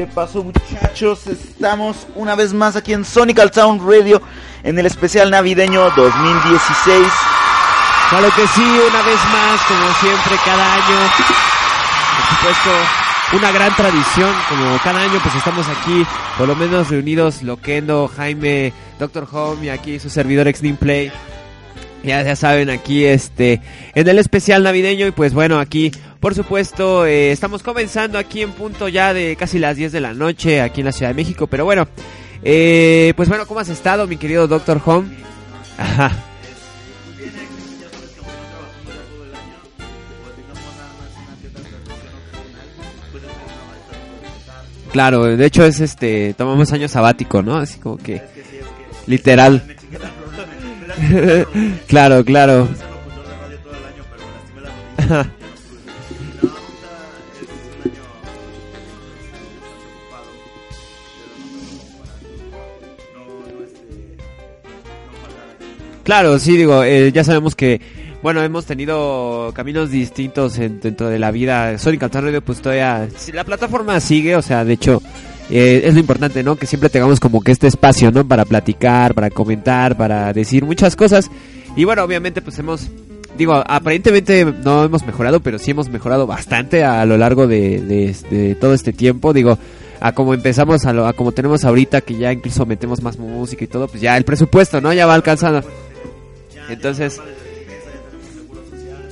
¿Qué pasó muchachos? Estamos una vez más aquí en Sonical Sound Radio en el especial navideño 2016. Claro que sí, una vez más, como siempre, cada año. Por supuesto, una gran tradición, como cada año pues estamos aquí, por lo menos reunidos, Loquendo, Jaime, Doctor Home y aquí su servidor Extreme Play. Ya, ya saben, aquí este, en el especial navideño y pues bueno, aquí por supuesto eh, estamos comenzando aquí en punto ya de casi las 10 de la noche aquí en la Ciudad de México, pero bueno, eh, pues bueno, ¿cómo has estado mi querido Doctor Home? Ajá. Claro, de hecho es este, tomamos año sabático, ¿no? Así como que literal. claro, claro. Claro, sí, digo, eh, ya sabemos que, bueno, hemos tenido caminos distintos en, dentro de la vida. Sonic Altar Radio, pues todavía, la plataforma sigue, o sea, de hecho, eh, es lo importante, ¿no? Que siempre tengamos como que este espacio, ¿no? Para platicar, para comentar, para decir muchas cosas. Y bueno, obviamente, pues hemos, digo, aparentemente no hemos mejorado, pero sí hemos mejorado bastante a lo largo de, de, de todo este tiempo. Digo, a como empezamos, a, lo, a como tenemos ahorita, que ya incluso metemos más música y todo, pues ya el presupuesto, ¿no? Ya va alcanzando. Entonces,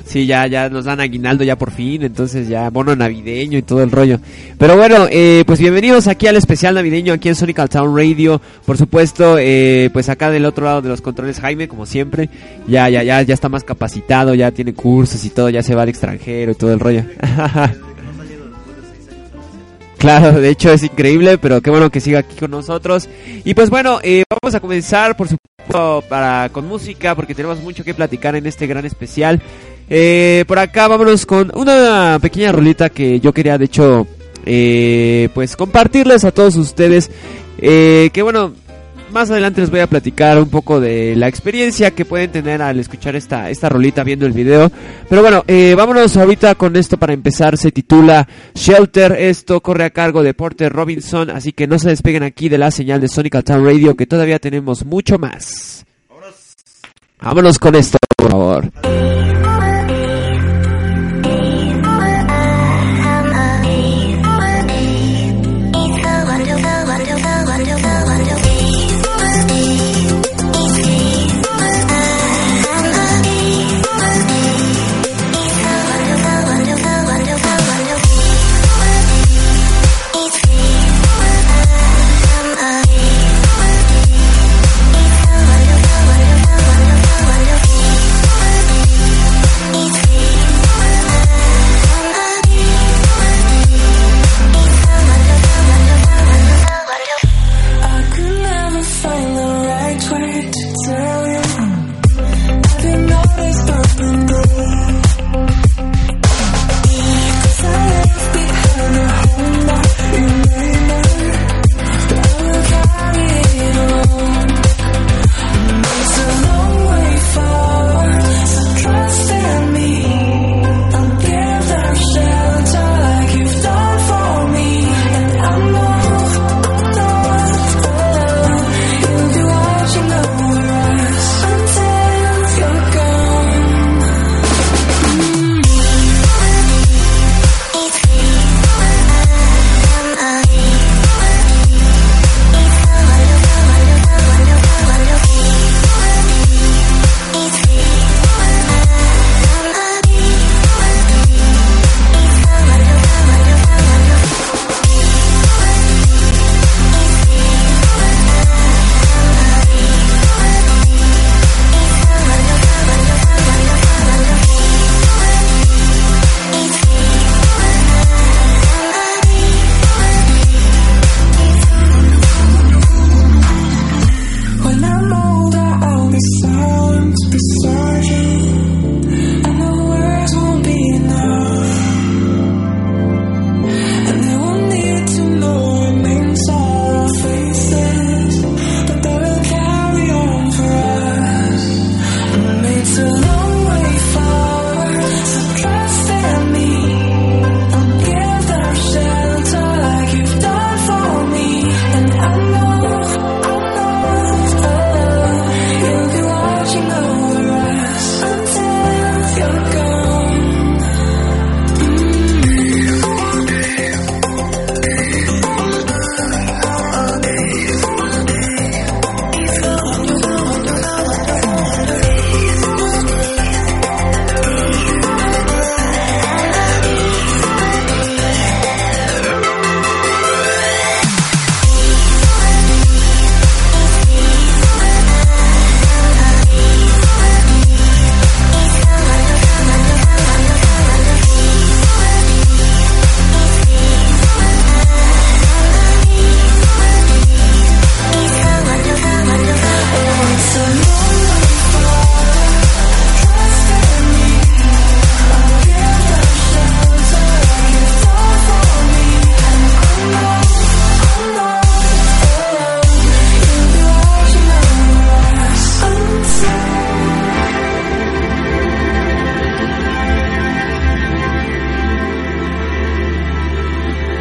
sí, ya, ya nos dan aguinaldo ya por fin, entonces ya bono navideño y todo el rollo. Pero bueno, eh, pues bienvenidos aquí al especial navideño aquí en Sonic Town Radio. Por supuesto, eh, pues acá del otro lado de los controles Jaime, como siempre, ya, ya, ya, ya está más capacitado, ya tiene cursos y todo, ya se va al extranjero y todo el rollo. Claro, de hecho es increíble, pero qué bueno que siga aquí con nosotros. Y pues bueno, eh, vamos a comenzar, por supuesto, para con música, porque tenemos mucho que platicar en este gran especial. Eh, por acá vámonos con una pequeña rolita que yo quería, de hecho, eh, pues compartirles a todos ustedes. Que bueno, más adelante les voy a platicar un poco de la experiencia que pueden tener al escuchar esta, esta rolita viendo el video. Pero bueno, eh, vámonos ahorita con esto para empezar. Se titula Shelter. Esto corre a cargo de Porter Robinson. Así que no se despeguen aquí de la señal de Sonic Town Radio que todavía tenemos mucho más. Vámonos con esto, por favor.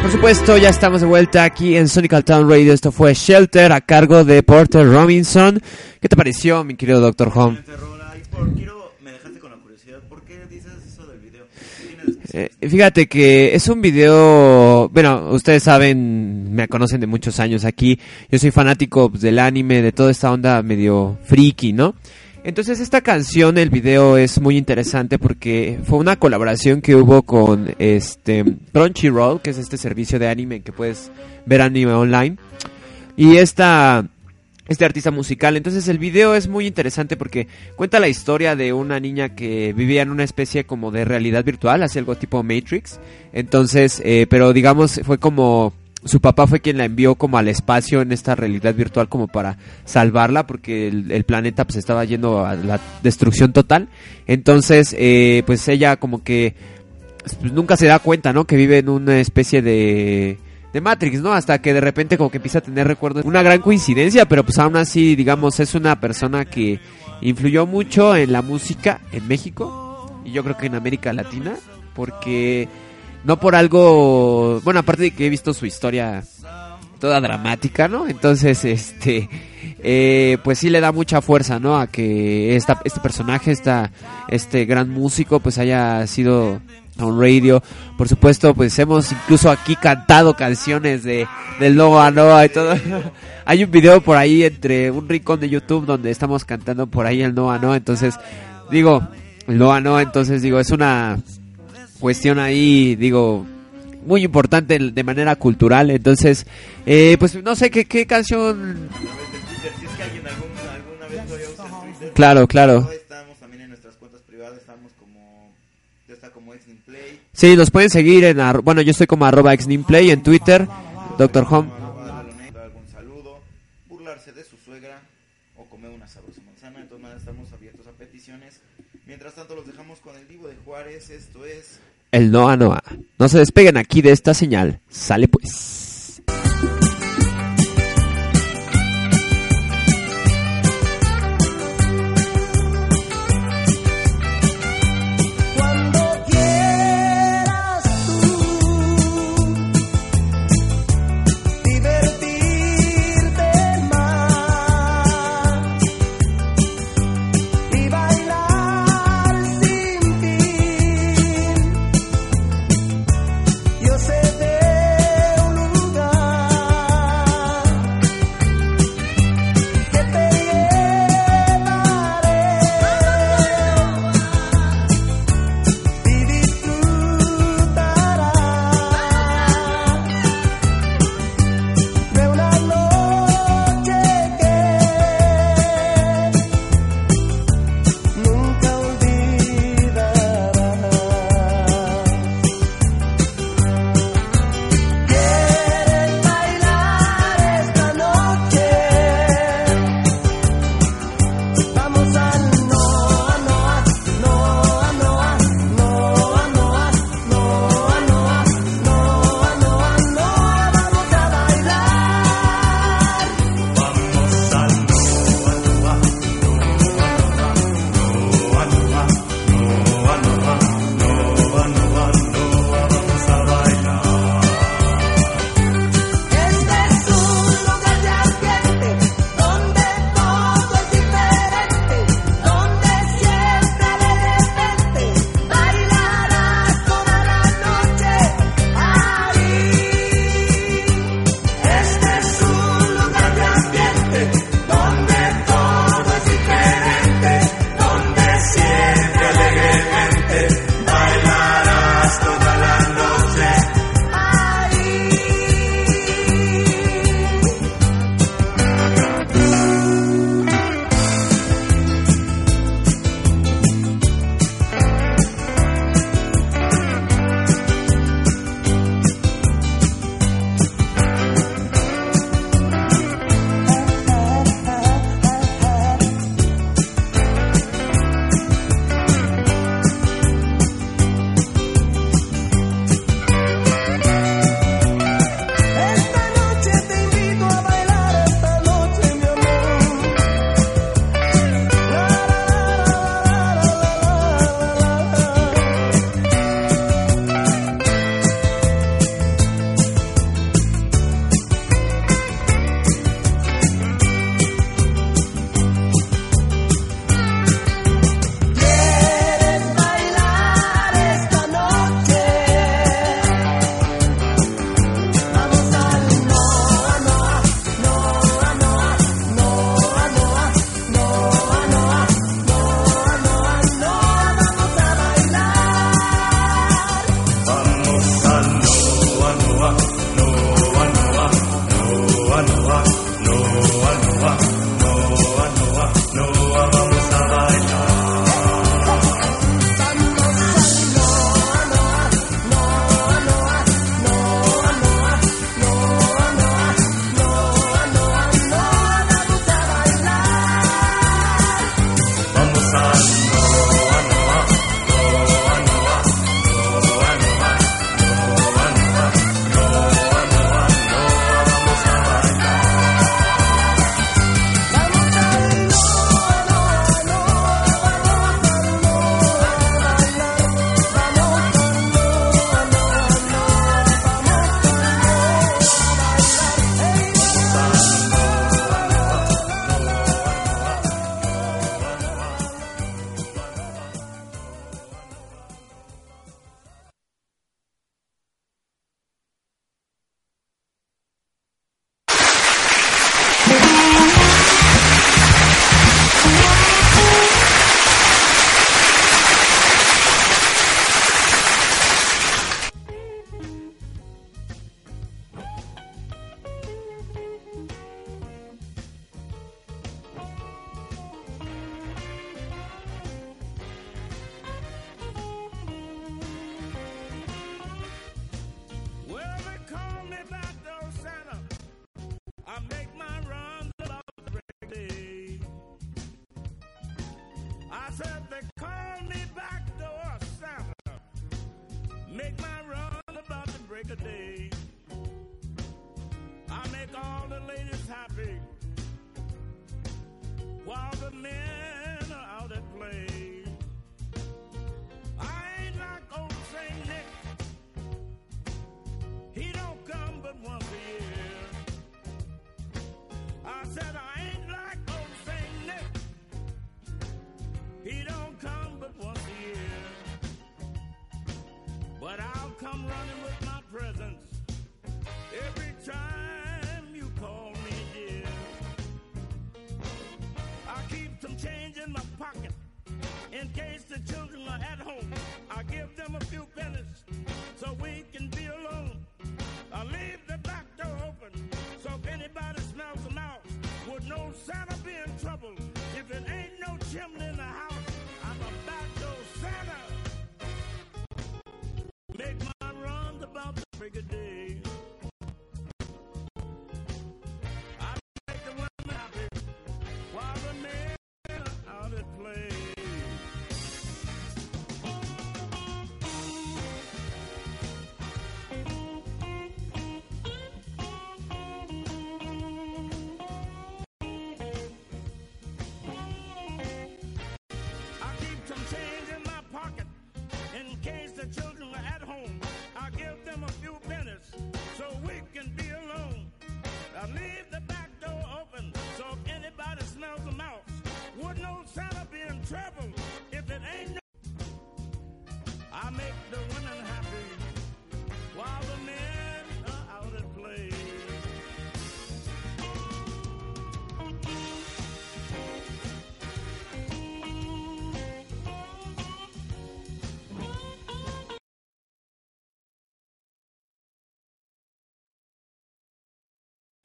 Por supuesto, ya estamos de vuelta aquí en Sonic Town Radio. Esto fue Shelter a cargo de Porter Robinson. ¿Qué te pareció, mi querido Doctor Home? Eh, fíjate que es un video, bueno, ustedes saben, me conocen de muchos años aquí, yo soy fanático pues, del anime, de toda esta onda medio friki, ¿no? Entonces esta canción, el video es muy interesante porque fue una colaboración que hubo con este Crunchyroll, que es este servicio de anime que puedes ver anime online. Y esta este artista musical. Entonces el video es muy interesante porque cuenta la historia de una niña que vivía en una especie como de realidad virtual, así algo tipo Matrix. Entonces, eh, pero digamos fue como su papá fue quien la envió como al espacio en esta realidad virtual como para salvarla porque el, planeta pues estaba yendo a la destrucción total. Entonces, eh, pues ella como que pues, nunca se da cuenta, ¿no? Que vive en una especie de de Matrix, ¿no? Hasta que de repente como que empieza a tener recuerdos. Una gran coincidencia, pero pues aún así, digamos, es una persona que influyó mucho en la música en México y yo creo que en América Latina, porque no por algo, bueno, aparte de que he visto su historia toda dramática, ¿no? Entonces, este, eh, pues sí le da mucha fuerza, ¿no? A que esta, este personaje, esta, este gran músico, pues haya sido on radio. Por supuesto, pues hemos incluso aquí cantado canciones de del Noah Noah y todo. Hay un video por ahí entre un rincón de YouTube donde estamos cantando por ahí el Noah Noah. Entonces, digo, el Noah Noah, entonces digo, es una cuestión ahí, digo, muy importante de manera cultural. Entonces, eh, pues no sé qué, qué canción. Claro, claro. Sí, nos pueden seguir en, bueno, yo estoy como arroba xnimplay en Twitter, Doctor Home. algún saludo, burlarse de su suegra o comer una sabrosa manzana, entonces nada, estamos abiertos a peticiones. Mientras tanto los dejamos con el vivo de Juárez, esto es... El Noa Noa. No se despeguen aquí de esta señal. Sale pues.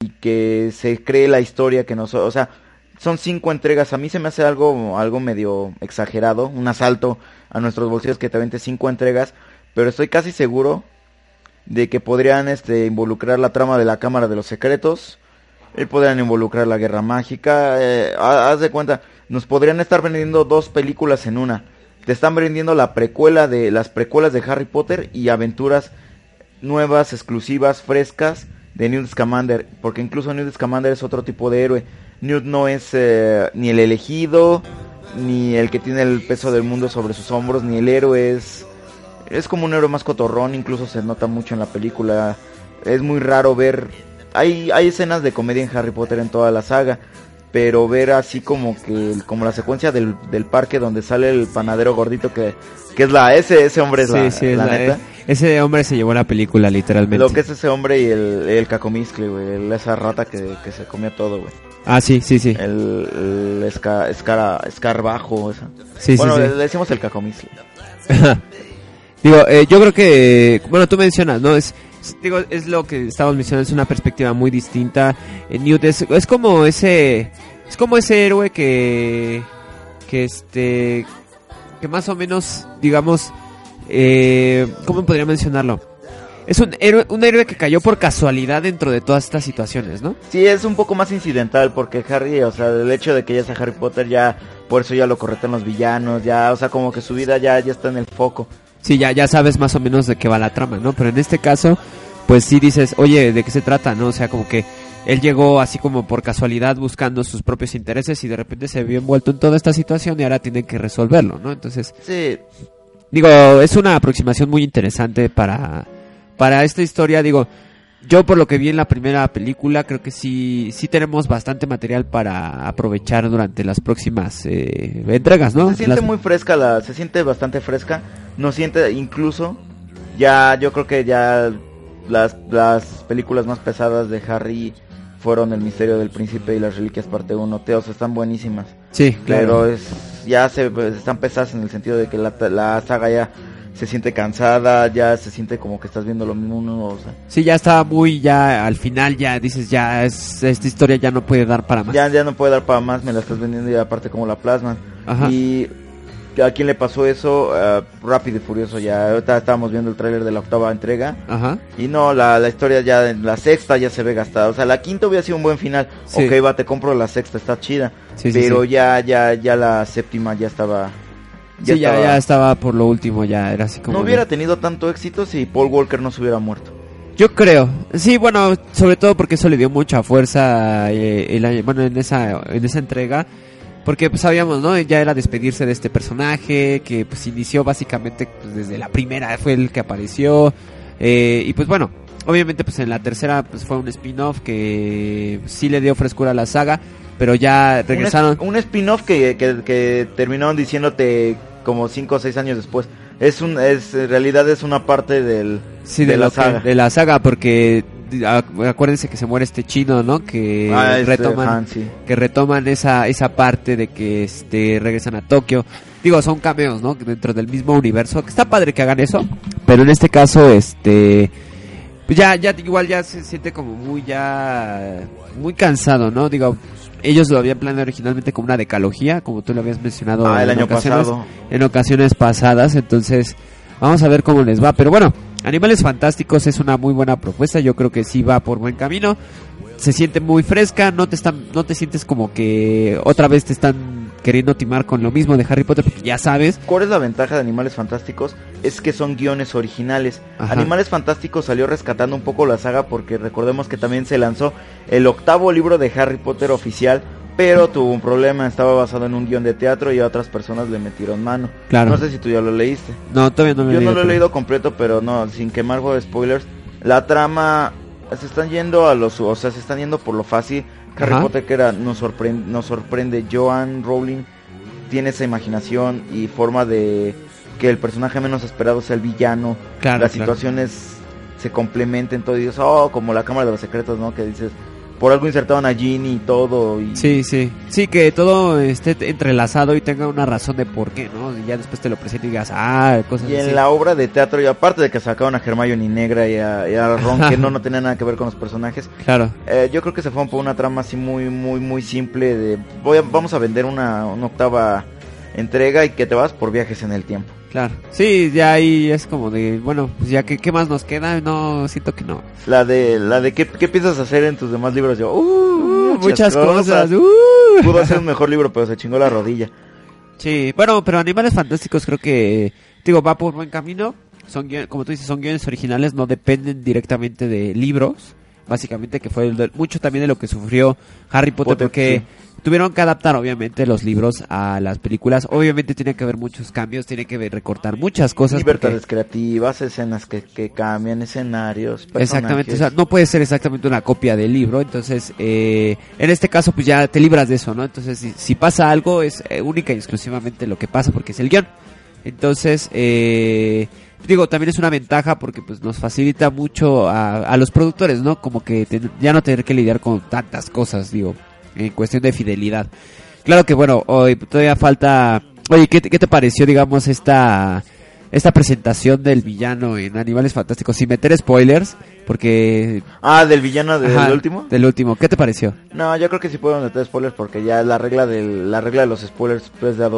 Y que se cree la historia que nos, o sea, son cinco entregas. A mí se me hace algo, algo medio exagerado, un asalto a nuestros bolsillos que te avente cinco entregas, pero estoy casi seguro de que podrían este involucrar la trama de la Cámara de los Secretos, eh, podrían involucrar la Guerra Mágica, eh, ha- haz de cuenta, nos podrían estar vendiendo dos películas en una. Te están vendiendo la precuela de las precuelas de Harry Potter y aventuras nuevas, exclusivas, frescas de Newt Scamander, porque incluso Newt Scamander es otro tipo de héroe. Newt no es eh, ni el elegido, ni el que tiene el peso del mundo sobre sus hombros, ni el héroe es es como un héroe más cotorrón, incluso se nota mucho en la película. Es muy raro ver hay hay escenas de comedia en Harry Potter en toda la saga, pero ver así como que como la secuencia del, del parque donde sale el panadero gordito que que es la ese ese hombre es Sí, la, sí, es la la- neta. Ese hombre se llevó la película, literalmente. Lo que es ese hombre y el, el cacomiscle, güey. Esa rata que, que se comía todo, güey. Ah, sí, sí, sí. El, el esca- escara- escarbajo, esa. Sí, bueno, sí, sí. le decimos el cacomiscle. Digo, eh, yo creo que, bueno, tú mencionas, ¿no? Es, digo, es lo que estábamos mencionando, es una perspectiva muy distinta. Eh, Newt es, es como ese, es como ese héroe que, que este, que más o menos, digamos, eh, ¿cómo podría mencionarlo? Es un héroe, un héroe que cayó por casualidad dentro de todas estas situaciones, ¿no? Sí, es un poco más incidental porque Harry, o sea, el hecho de que ya sea Harry Potter ya, por eso ya lo corretan los villanos, ya, o sea, como que su vida ya, ya está en el foco. Sí, ya, ya sabes más o menos de qué va la trama, ¿no? Pero en este caso, pues sí dices, oye, ¿de qué se trata, no? O sea, como que él llegó así como por casualidad buscando sus propios intereses y de repente se vio envuelto en toda esta situación y ahora tiene que resolverlo, ¿no? Entonces, Sí, digo, es una aproximación muy interesante para, para esta historia, digo, yo por lo que vi en la primera película, creo que sí, sí tenemos bastante material para aprovechar durante las próximas eh, entregas, ¿no? se siente Las- muy fresca, la, se siente bastante fresca. No siente, incluso, ya, yo creo que ya las, las películas más pesadas de Harry fueron El misterio del príncipe y las reliquias parte 1. Teos están buenísimas. Sí, claro. Pero es, ya se pues, están pesadas en el sentido de que la, la saga ya se siente cansada, ya se siente como que estás viendo lo mismo. uno, o sea, Sí, ya estaba muy, ya al final ya dices, ya es, esta historia ya no puede dar para más. ya, ya no puede dar para más, me la estás vendiendo y aparte como la plasman. Ajá. Y a quién le pasó eso, ah, Rápido y Furioso ya, ahorita estábamos viendo el tráiler de la octava entrega. Ajá. Y no, la, la historia ya, en la sexta ya se ve gastada. O sea, la quinta hubiera sido un buen final. Sí. Ok, va, te compro la sexta, está chida. Sí, pero sí. ya, ya, ya la séptima ya estaba... sí, ya, ya estaba por lo último, ya era así como... No de- hubiera tenido tanto éxito si Paul Walker no se hubiera muerto. Yo creo, sí, bueno, sobre todo porque eso le dio mucha fuerza, eh, el bueno, en esa, en esa entrega, porque pues sabíamos, ¿no? Ya era despedirse de este personaje, que pues inició básicamente pues, desde la primera, fue el que apareció, eh, y pues bueno, obviamente pues en la tercera pues fue un spin-off que sí le dio frescura a la saga, pero ya regresaron... Un, spin-off que, que, que terminaron diciéndote como 5 o 6 años después. Es un, es, en realidad es una parte del, Sí, de, de, la que- saga. de la saga, porque acuérdense que se muere este chino, ¿no? Que Ah, eh, retoman, Han, sí. que retoman esa esa parte de que este regresan a Tokio. Digo, son cameos, ¿no? Dentro del mismo universo. Que está padre que hagan eso, pero en este caso, este, pues ya ya igual ya se siente como muy ya muy cansado, ¿no? Digo, ellos lo habían planeado originalmente como una decalogía, como tú lo habías mencionado Ah, el en año ocasiones pasado. en ocasiones pasadas, entonces vamos a ver cómo les va, pero bueno, Animales Fantásticos es una muy buena propuesta, yo creo que sí va por buen camino. Se siente muy fresca, no te están no te sientes como que otra vez te están queriendo timar con lo mismo de Harry Potter porque ya sabes. ¿Cuál es la ventaja de Animales Fantásticos? Es que son guiones originales. Ajá. Animales Fantásticos salió rescatando un poco la saga porque recordemos que también se lanzó el octavo libro de Harry Potter oficial, pero tuvo un problema, estaba basado en un guion de teatro y a otras personas le metieron mano. Claro. No sé si tú ya lo leíste. No, todavía no lo he Yo no lo he leído completo, pero no, sin quemar de spoilers. La trama se están yendo a los, o sea, se están yendo por lo fácil. Harry Ajá. Potter que era nos sorprende, nos sorprende. Joan Rowling tiene esa imaginación y forma de que el personaje menos esperado sea el villano. Claro, Las claro. situaciones se complementen todo y dices, oh, como la cámara de los secretos, ¿no? Que dices, por algo insertaron a Ginny y todo y Sí, sí. Sí, que todo esté entrelazado y tenga una razón de por qué, ¿no? Y ya después te lo presento y digas, ah, cosas Y así. en la obra de teatro, y aparte de que sacaron a Hermione negra y a, y a Ron, que no, no tenía nada que ver con los personajes, Claro. eh, yo creo que se fue por una trama así muy, muy, muy simple de voy a- vamos a vender una, una octava entrega y que te vas por viajes en el tiempo. Claro. Sí, ya ahí es como de, bueno, pues ya que qué más nos queda? No, siento que no. La de, la de ¿qué, qué piensas hacer en tus demás libros? Yo, uh, Uh, muchas cosas. uh. Pudo ser un mejor libro, pero se chingó la rodilla. Sí, bueno, pero Animales Fantásticos creo que, digo, va por buen camino. Son, guion- como tú dices, son guiones originales, no dependen directamente de libros. Básicamente que fue el de- mucho también de lo que sufrió Harry Potter, Potter, porque tuvieron que adaptar obviamente los libros a las películas. Obviamente tiene que haber muchos cambios, tiene que recortar muchas cosas. Libertades porque- creativas, escenas que, que cambian, escenarios. Exactamente, o sea, no puede ser exactamente una copia del libro, entonces eh, en este caso pues ya te libras de eso, ¿no? Entonces si, si pasa algo es eh, única y exclusivamente lo que pasa porque es el guion. Entonces, eh, digo, también es una ventaja porque pues nos facilita mucho a, a los productores, ¿no? Como que te- ya no tener que lidiar con tantas cosas, digo, en cuestión de fidelidad. Claro que bueno, hoy todavía falta... Oye, ¿qué, te- qué te pareció, digamos, esta esta presentación del villano en Animales Fantásticos sin meter spoilers? Porque... Ah, del villano del ajá, último. Del último, ¿qué te pareció? No, yo creo que sí puedo meter spoilers porque ya la regla del, la regla de los spoilers pues da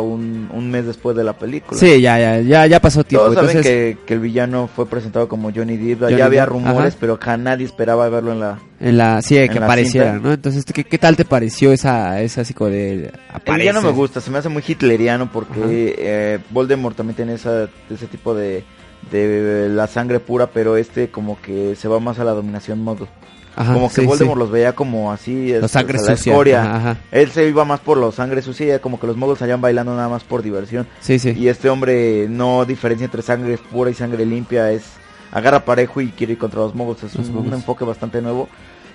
un, un mes después de la película. Sí, ya, ya, ya, ya pasó tiempo. Todos saben entonces, que, que el villano fue presentado como Johnny Depp. Johnny ya había Depp, rumores, ajá. pero ja- nadie esperaba verlo en la. en la, sí, que apareciera. ¿no? Entonces, ¿qué, qué tal te pareció esa, esa así como de... El villano me gusta, se me hace muy hitleriano porque eh, Voldemort también tiene esa, ese tipo de, de la sangre pura, pero este como que se va más a la dominación. Ajá, como que sí, Voldemort sí. los veía como así, Los este, sangre la sucia, escoria. ajá, ajá. Él se iba más por los sangre sucia, como que los muggles salían bailando nada más por diversión. Sí, sí. Y este hombre no diferencia entre sangre pura y sangre limpia, es agarra parejo y quiere ir contra los muggles, es Los un, muggles. enfoque bastante nuevo.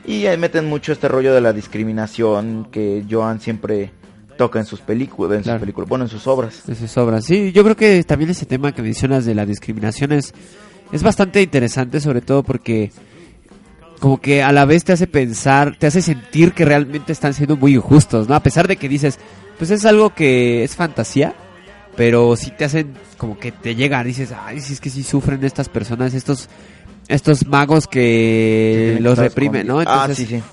Y ahí meten mucho este rollo de la discriminación que Joan siempre toca en sus películas, en Claro. sus películas, bueno, en sus obras. de sus obras. Sí, yo creo que también ese tema que mencionas de la discriminación es, es bastante interesante, sobre todo porque como que a la vez te hace pensar, te hace sentir que realmente están siendo muy injustos, ¿no? A pesar de que dices, pues es algo que es fantasía, pero sí te hacen como que te llega, dices, ay, si es que sí sufren estas personas, estos estos magos que los reprimen, ¿no? Entonces, ah, sí, sí.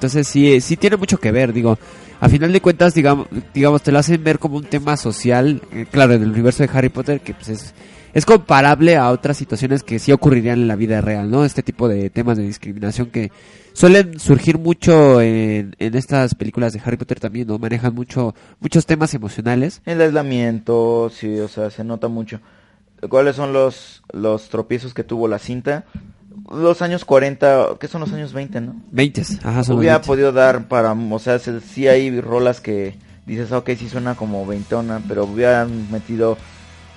Entonces sí, sí tiene mucho que ver, digo. A final de cuentas, digamos, digamos, te lo hacen ver como un tema social, eh, claro, en el universo de Harry Potter, que pues es, es comparable a otras situaciones que sí ocurrirían en la vida real, ¿no? Este tipo de temas de discriminación que suelen surgir mucho en, en estas películas de Harry Potter también, ¿no? Manejan mucho, muchos temas emocionales. El aislamiento, sí, o sea, se nota mucho. ¿Cuáles son los, los tropiezos que tuvo la cinta? Los años 40, ¿qué son los años 20, no? 20, ajá, son Hubiera 20. podido dar para, o sea, se- sí hay rolas que dices, "Ah, ok, sí suena como veintona, pero hubieran metido,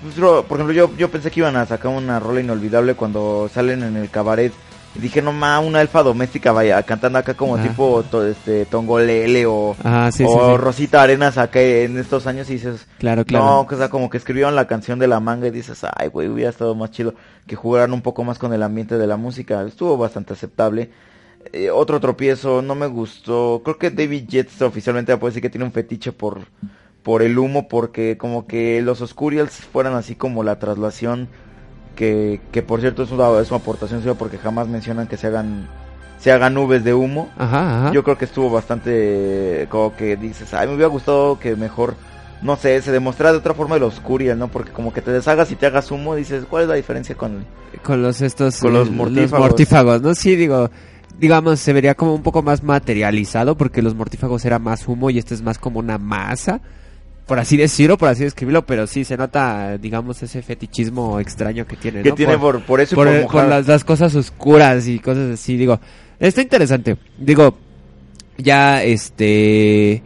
pues, por ejemplo, yo, yo pensé que iban a sacar una rola inolvidable cuando salen en el cabaret. Y dije, no ma, una elfa doméstica vaya cantando acá como Ah. tipo to- este Tongolele o, Ajá, sí, sí, o sí. Rosita Arenas acá en estos años y dices, Claro, claro. no, o sea, como que escribieron la canción de la manga y dices, ay, güey, hubiera estado más chido que jugaran un poco más con el ambiente de la música. Estuvo bastante aceptable. Eh, otro tropiezo, no me gustó. Creo que David Yates oficialmente puede decir que tiene un fetiche por, por el humo, porque como que los Oscurials fueran así como la traslación, que, que por cierto es una, es una aportación suya porque jamás mencionan que se hagan, se hagan nubes de humo. Ajá, ajá. Yo creo que estuvo bastante como que dices, ay, me hubiera gustado que mejor, no sé, se demostrara de otra forma el Oscurial, ¿no? Porque como que te deshagas y te hagas humo, dices, ¿cuál es la diferencia con con los estos Con los mortífagos. mortífagos, no sí digo digamos se vería como un poco más materializado porque los mortífagos era más humo y este es más como una masa por así decirlo por así describirlo pero sí se nota digamos ese fetichismo extraño que tiene que ¿no? tiene por, por eso y por, por, las cosas oscuras y cosas así digo está interesante. Digo ya este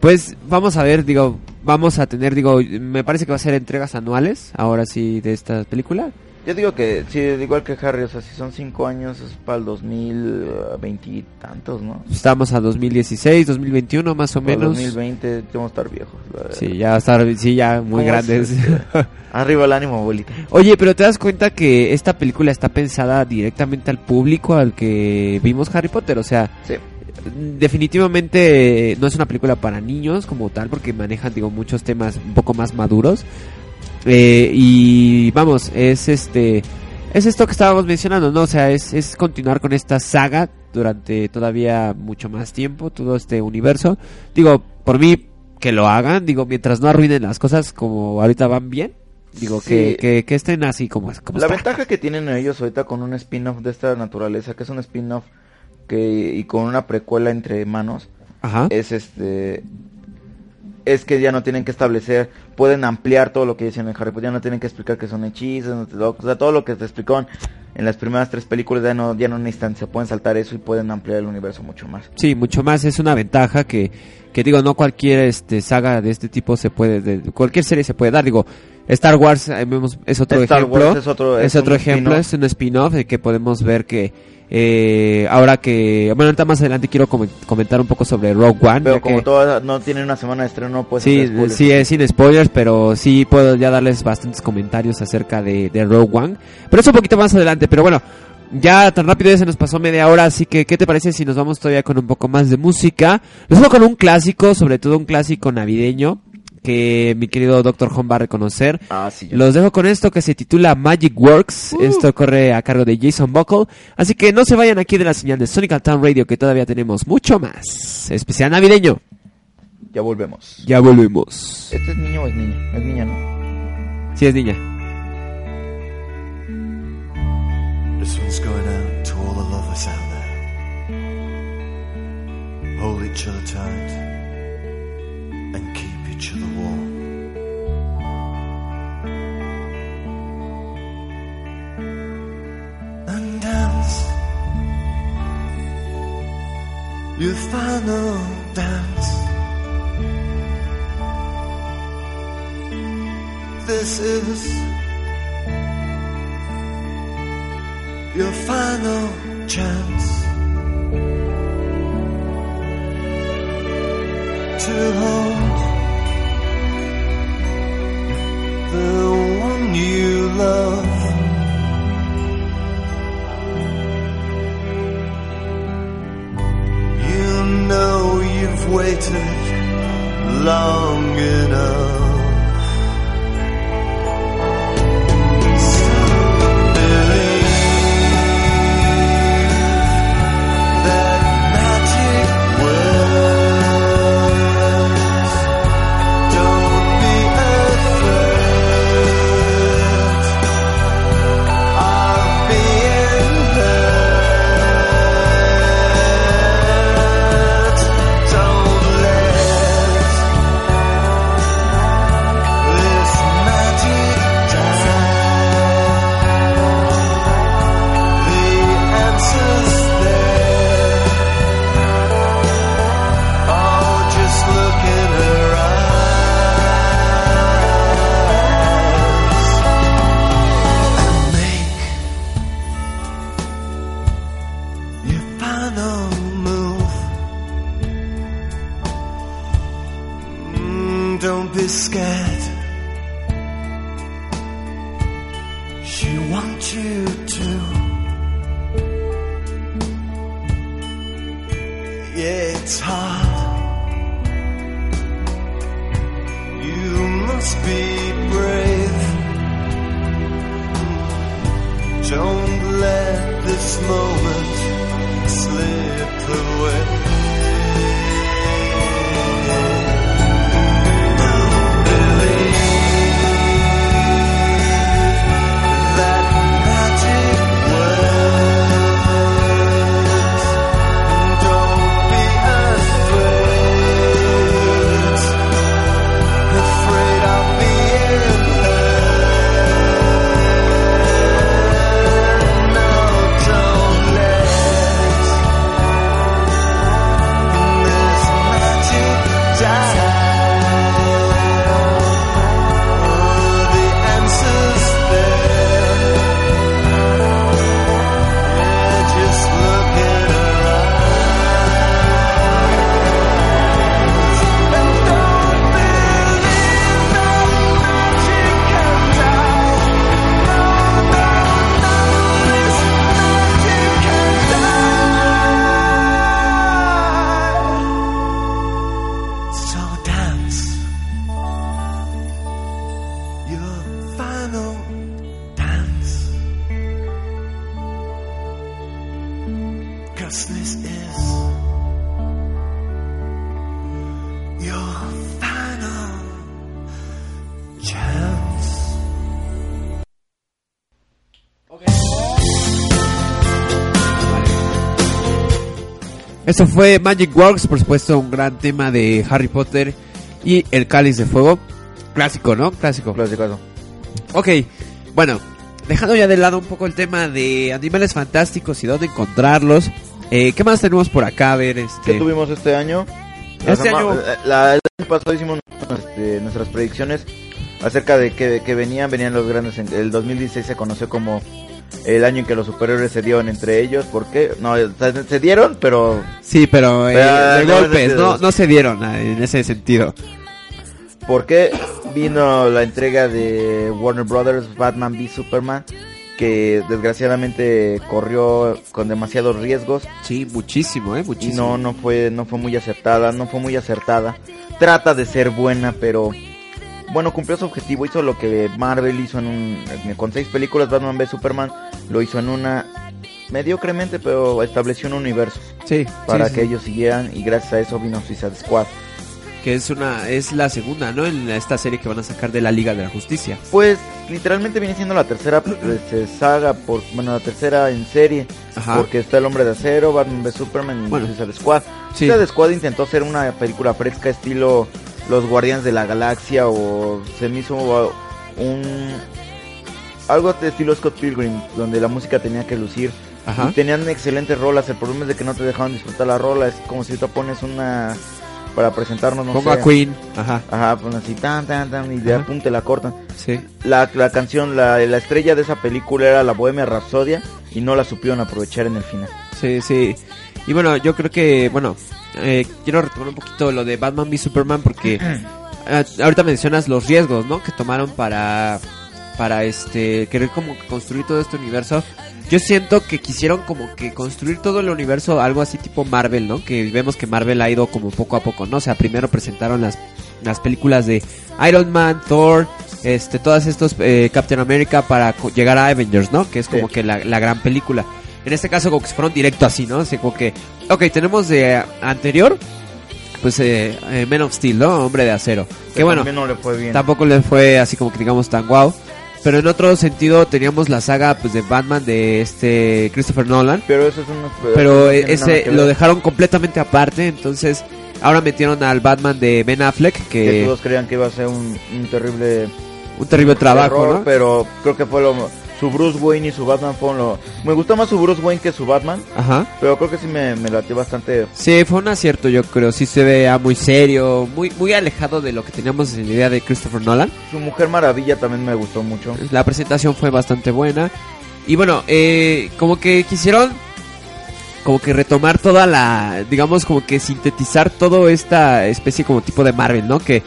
pues vamos a ver digo vamos a tener digo me parece que va a ser entregas anuales ahora sí de esta película Yo digo que, sí, igual que Harry, o sea, si son cinco años es para el 2020 y tantos, ¿no? Estamos a 2016, 2021 más o menos. 2020 vamos a estar viejos. la. Sí, ya estar, sí, ya muy ¿Cómo grandes. es? Arriba el ánimo, abuelita. Oye, pero te das cuenta que esta película está pensada directamente al público al que vimos Harry Potter, o sea, Sí. definitivamente no es una película para niños como tal porque manejan digo muchos temas un poco más maduros Eh, y vamos es este es esto que estábamos mencionando no o sea es, es continuar con esta saga durante todavía mucho más tiempo todo este universo digo por mí que lo hagan digo mientras no arruinen las cosas como ahorita van bien digo que, Sí. que, que estén así como, como La está. ventaja que tienen ellos ahorita con un spin-off de esta naturaleza, que es un spin-off que y con una precuela entre manos, Ajá. es este es que ya no tienen que establecer, pueden ampliar todo lo que dicen en Harry Potter, ya no tienen que explicar que son hechizos, o sea, todo lo que te explicaron en las primeras tres películas ya no ya no necesitan, se pueden saltar eso y pueden ampliar el universo mucho más. Sí, mucho más es una ventaja que, que digo, no cualquier este saga de este tipo se puede, de, cualquier serie se puede dar, digo, Star Wars eh, vemos- es otro Star ejemplo, Wars es otro- es es otro un ejemplo, es un spin-off de que podemos ver que eh, ahora que, bueno, ahorita más adelante quiero comen- comentar un poco sobre Rogue One, Pero como que- todas no tienen una semana de estreno, pues Sí, sí, es sin spoilers, pero sí puedo ya darles bastantes comentarios acerca de, de Rogue One. Pero eso un poquito más adelante, pero bueno, ya tan rápido ya se nos pasó media hora, así que ¿qué te parece si nos vamos todavía con un poco más de música? Los dejo con un clásico, sobre todo un clásico navideño, que mi querido Doctor Home va a reconocer. Ah, sí. Los dejo con esto que se titula Magic Works. Esto corre a cargo de Jason Buckle. Así que no se vayan aquí de la señal de Sonic Town Radio, que todavía tenemos mucho más. Especial navideño. Ya volvemos. Ya volvemos. ¿Este es niño o es niña? Es niña, ¿no? Sí, es niña. This one's going out to all the lovers out there. Hold each other tight and keep And dance your final dance. This is your final chance to hold the one you love. Know you've waited long enough. Esto fue Magic Works, por supuesto, un gran tema de Harry Potter y el Cáliz de Fuego. Clásico, ¿no? Clásico. Clasicazo. Ok, bueno, dejando ya de lado un poco el tema de animales fantásticos y dónde encontrarlos. eh, ¿Qué más tenemos por acá? A ver, este. ¿Qué tuvimos este año? Este año- la- el año pasado hicimos este, nuestras predicciones acerca de que, que venían, venían los grandes. en- El 2016 se conoció como el año en que los superhéroes se dieron entre ellos. ¿Por qué? No, se, dieron, pero Sí, pero eh, de no, golpes, no, no se dieron ah, en ese sentido. ¿por qué vino la entrega de Warner Brothers Batman v Superman? Que desgraciadamente corrió con demasiados riesgos Sí, muchísimo, eh, y muchísimo. no no fue no fue muy acertada no fue muy acertada trata de ser buena pero bueno cumplió su objetivo hizo lo que Marvel hizo en un con seis películas Batman v Superman lo hizo en una mediocremente pero estableció un universo Sí, para sí, que sí. ellos siguieran y gracias a eso vino Suicide Squad que es una es la segunda, ¿no? En esta serie que van a sacar de la Liga de la Justicia. pues literalmente viene siendo la tercera pues, saga por bueno la tercera en serie Ajá. porque está el Hombre de Acero Batman v Superman y Bueno. Suicide Squad Sí. Suicide Squad intentó hacer una película fresca estilo Los Guardianes de la Galaxia o se me hizo un algo de estilo Scott Pilgrim donde la música tenía que lucir Ajá. y tenían excelentes rolas. El problema es de que no te dejaban disfrutar la rola. Es como si tú pones una para presentarnos, no sé. a Queen. Ajá. Ajá, pues así tan tan tan y de Ajá. apunte la cortan. Sí. La, la canción, la, la estrella de esa película era la Bohemia Rhapsodia y no la supieron aprovechar en el final. Sí, sí. Y bueno, yo creo que, bueno, eh, quiero retomar un poquito lo de Batman v Superman porque ah, ahorita mencionas los riesgos, ¿no? Que tomaron para, para este, querer como que construir todo este universo. Yo siento que quisieron como que construir todo el universo, algo así tipo Marvel, ¿no? Que vemos que Marvel ha ido como poco a poco, ¿no? O sea, primero presentaron las, las películas de Iron Man, Thor, este, todas estos eh, Captain America para llegar a Avengers, ¿no? Que es como Sí. que la, la gran película. En este caso como que se fueron directo así, ¿no? Así como que, ok, tenemos de anterior, pues eh, eh, Man of Steel, ¿no? Hombre de acero. Que bueno, También no le fue bien. tampoco le fue así como que digamos tan guau. Pero en otro sentido teníamos la saga pues de Batman de este Christopher Nolan. Pero eso es un... Pero no eh, ese lo dejaron completamente aparte. Entonces ahora metieron al Batman de Ben Affleck. Que Que todos creían que iba a ser un, un terrible un terrible trabajo, error, ¿no? pero creo que fue lo su Bruce Wayne y su Batman fueron lo me gustó más su Bruce Wayne que su Batman Ajá. pero creo que sí me, me latió bastante Sí, fue un acierto, yo creo. Sí se vea muy serio, muy muy alejado de lo que teníamos en la idea de Christopher Nolan. su Mujer Maravilla también me gustó mucho La presentación fue bastante buena. Y bueno, eh, como que quisieron como que retomar toda la, digamos como que sintetizar toda esta especie como tipo de Marvel, ¿no? Que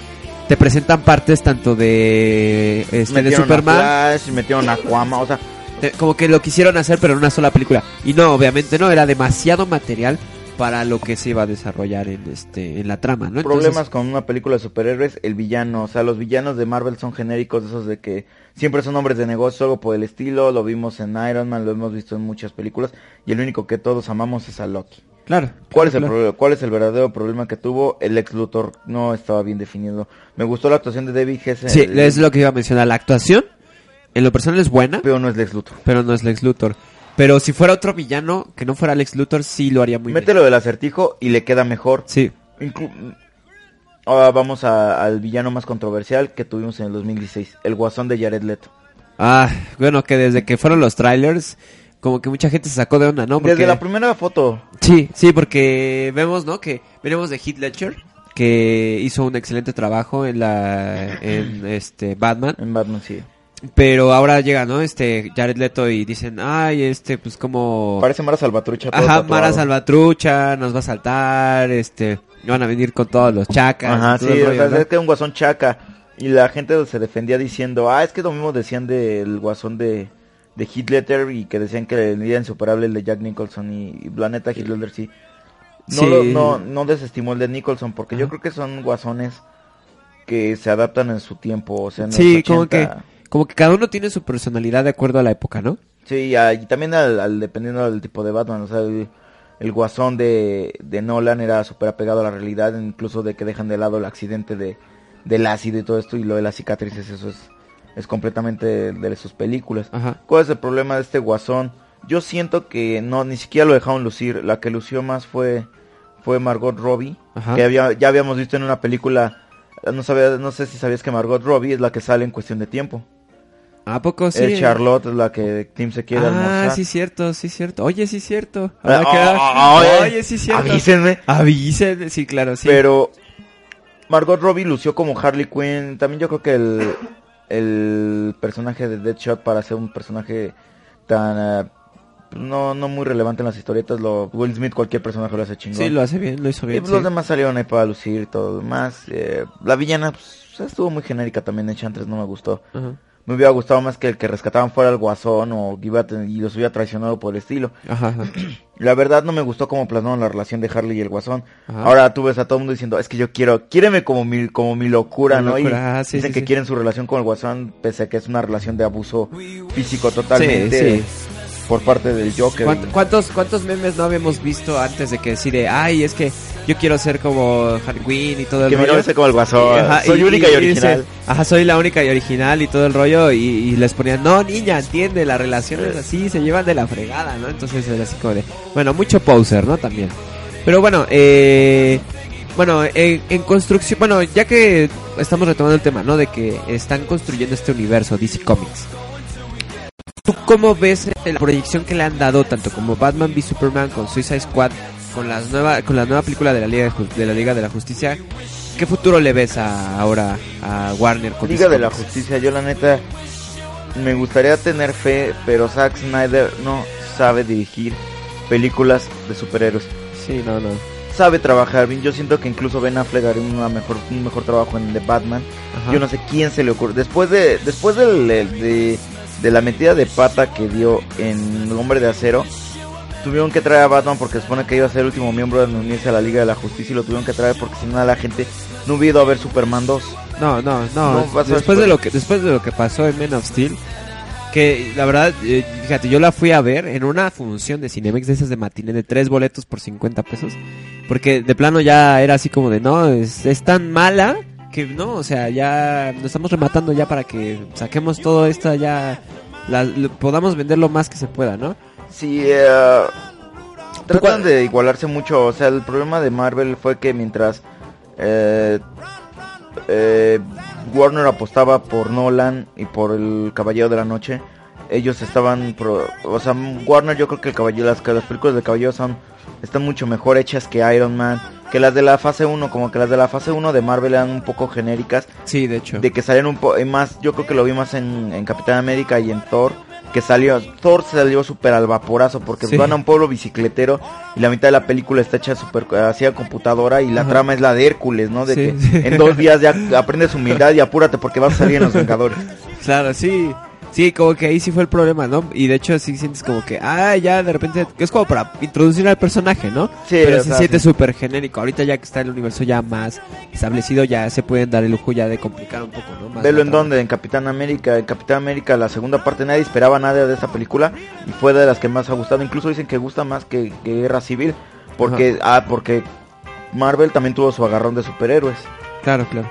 te presentan partes tanto de este de Superman. a Flash metieron a Aquaman o sea te- como que lo quisieron hacer pero en una sola película. Y no, obviamente no, era demasiado material para lo que se iba a desarrollar en este en la trama, ¿no? Entonces- Problemas con una película de superhéroes, el villano, o sea, los villanos de Marvel son genéricos, esos de que siempre son hombres de negocio, algo por el estilo, lo vimos en Iron Man, lo hemos visto en muchas películas, y el único que todos amamos es a Loki. Claro. ¿Cuál es el claro. problema? ¿Cuál es el verdadero problema que tuvo? El ex Luthor no estaba bien definido. Me gustó la actuación de David Hesse, Sí, el- es lo que iba a mencionar. La actuación, en lo personal es buena, pero no es Lex Luthor. pero no es Lex Luthor. Pero si fuera otro villano que no fuera Lex Luthor, sí lo haría muy bien. Mételo del acertijo y le queda mejor. Sí. Inclu- Ahora vamos a- al villano más controversial que tuvimos en el 2016, el guasón de Jared Leto. Ah, bueno, que desde que fueron los trailers, como que mucha gente se sacó de onda, ¿no? Porque... Desde la primera foto, Sí, sí, porque vemos, ¿no? Que venimos de Heath Ledger, que hizo un excelente trabajo en la en este Batman, en Batman sí. Pero ahora llega, ¿no? Este Jared Leto y dicen, "Ay, este pues como Parece Mara Salvatrucha. todo Ajá, tatuado. Mara Salvatrucha nos va a saltar, este, van a venir con todos los chacas. Ajá, sí, el o rollo, sea, ¿no? es que un guasón chaca. Y la gente se defendía diciendo, ah, es que lo mismo decían del guasón de, de Ledger y que decían que día insuperable el de Jack Nicholson y, y la neta Heath Ledger sí. No, Sí. lo- no, no desestimó el de Nicholson porque yo creo que son guasones que se adaptan en su tiempo, o sea, en los Sí, como que 80. Como que cada uno tiene su personalidad de acuerdo a la época, ¿no? Sí, y también al, al- dependiendo del tipo de Batman, o sea, el, el guasón de, de Nolan era súper apegado a la realidad, incluso de que dejan de lado el accidente de, del ácido y todo esto, y lo de las cicatrices, eso es, es completamente de, de sus películas. Ajá. ¿Cuál es el problema de este guasón? Yo siento que no, ni siquiera lo dejaron lucir, la que lució más fue, fue Margot Robbie, Ajá. que había, ya habíamos visto en una película, no sabía, no sé si sabías que Margot Robbie es la que sale en cuestión de tiempo. ¿A poco sí? El Charlotte es la que Tim se quiere Ah, almorzar. sí cierto, sí cierto. Oye, sí cierto. Ah, Ahora que- ah, ah, Oye, sí cierto. Avísenme. Avisen, sí, claro, sí. Pero Margot Robbie lució como Harley Quinn. También yo creo que el, el personaje de Deadshot para ser un personaje tan... eh, no, no muy relevante en las historietas, lo, Will Smith cualquier personaje lo hace chingón. Sí, lo hace bien, lo hizo Y bien. pues sí. los demás salieron ahí para lucir y todo lo demás. Eh, la villana pues, estuvo muy genérica también, Enchantress no me gustó. Me hubiera gustado más que el que rescataban fuera el guasón o que iba y los hubiera traicionado por el estilo. Ajá, ajá. La verdad no me gustó cómo plasmaron la relación de Harley y el Guasón. Ajá. Ahora tú ves a todo el mundo diciendo, es que yo quiero, quiéreme como mi, como mi locura, Mi ¿no? Y locura, ah, sí, dicen sí, que sí. quieren su relación con el Guasón, pese a que es una relación de abuso físico totalmente Sí, por parte del Joker. ¿Cuánt- ¿Cuántos, ¿Cuántos memes no habíamos visto antes de que decide, ay, es que yo quiero ser como Quinn y todo el que rollo? sea como el Guasón. Ajá, Soy única y, original. dicen, ajá, soy la única y original y todo el rollo. Y, y les ponían, no, niña, entiende, la relación es así, se llevan de la fregada, ¿no? Entonces era así como de, bueno, mucho poser, ¿no? También. Pero bueno, eh, bueno, en, en construcción, bueno, ya que estamos retomando el tema, ¿no? De que están construyendo este universo, DC Comics. ¿Tú cómo ves la proyección que le han dado tanto como Batman v Superman con Suicide Squad con las nueva con la nueva película de la Liga de, de la Liga de la Justicia? ¿Qué futuro le ves a, ahora a Warner con Liga de la? Justicia, yo la neta me gustaría tener fe, pero Zack Snyder no sabe dirigir películas de superhéroes. Sí, no, no. Sabe trabajar bien, yo siento que incluso Ben Affleck haría una mejor, un mejor trabajo en The Batman. Ajá. Yo no sé quién se le ocurre. Después de después del- del- de, de la metida de pata que dio en El Hombre de Acero, tuvieron que traer a Batman porque se supone que iba a ser el último miembro de unirse a la Liga de la Justicia y lo tuvieron que traer porque si no la gente no hubiera ido a ver Superman 2. No, no, no. Después de lo que después de lo que pasó en Men of Steel, que la verdad, eh, fíjate, yo la fui a ver en una función de Cinemex de esas de matiné de tres boletos por 50 pesos, porque de plano ya era así como de, no, es, es tan mala que no, o sea, ya nos estamos rematando ya para que saquemos todo esto ya la- lo- podamos vender lo más que se pueda, ¿no? Sí, ¿Tú tratan de igualarse mucho. O sea, el problema de Marvel fue que mientras eh, eh, Warner apostaba por Nolan y por el Caballero de la Noche, ellos estaban, pro- o sea, Warner yo creo que el Caballero, las, las películas de Caballero son están mucho mejor hechas que Iron Man, que las de la fase 1, como que las de la fase 1 de Marvel eran un poco genéricas, Sí, de hecho. de que salieron un poco más, yo creo que lo vi más en, en Capitán América y en Thor, que salió, Thor salió súper al vaporazo porque Sí. van a un pueblo bicicletero y la mitad de la película está hecha súper así a computadora y la Ajá. trama es la de Hércules, ¿no? De Sí, que sí. en dos días ya aprendes humildad y apúrate porque vas a salir en Los Vengadores. Claro, sí. Sí, como que ahí sí fue el problema, ¿no? Y de hecho sí sientes como que, ah, ya de repente, es como para introducir al personaje, ¿no? Sí, Pero se sea, siente sí. súper genérico. Ahorita ya que está el universo ya más establecido, ya se pueden dar el lujo ya de complicar un poco, ¿no? Más Velo en donde, en Capitán América. En Capitán América, la segunda parte, nadie esperaba nada de esta película y fue de las que más ha gustado. Incluso dicen que gusta más que, que Guerra Civil, porque, ah, porque Marvel también tuvo su agarrón de superhéroes. Claro, claro.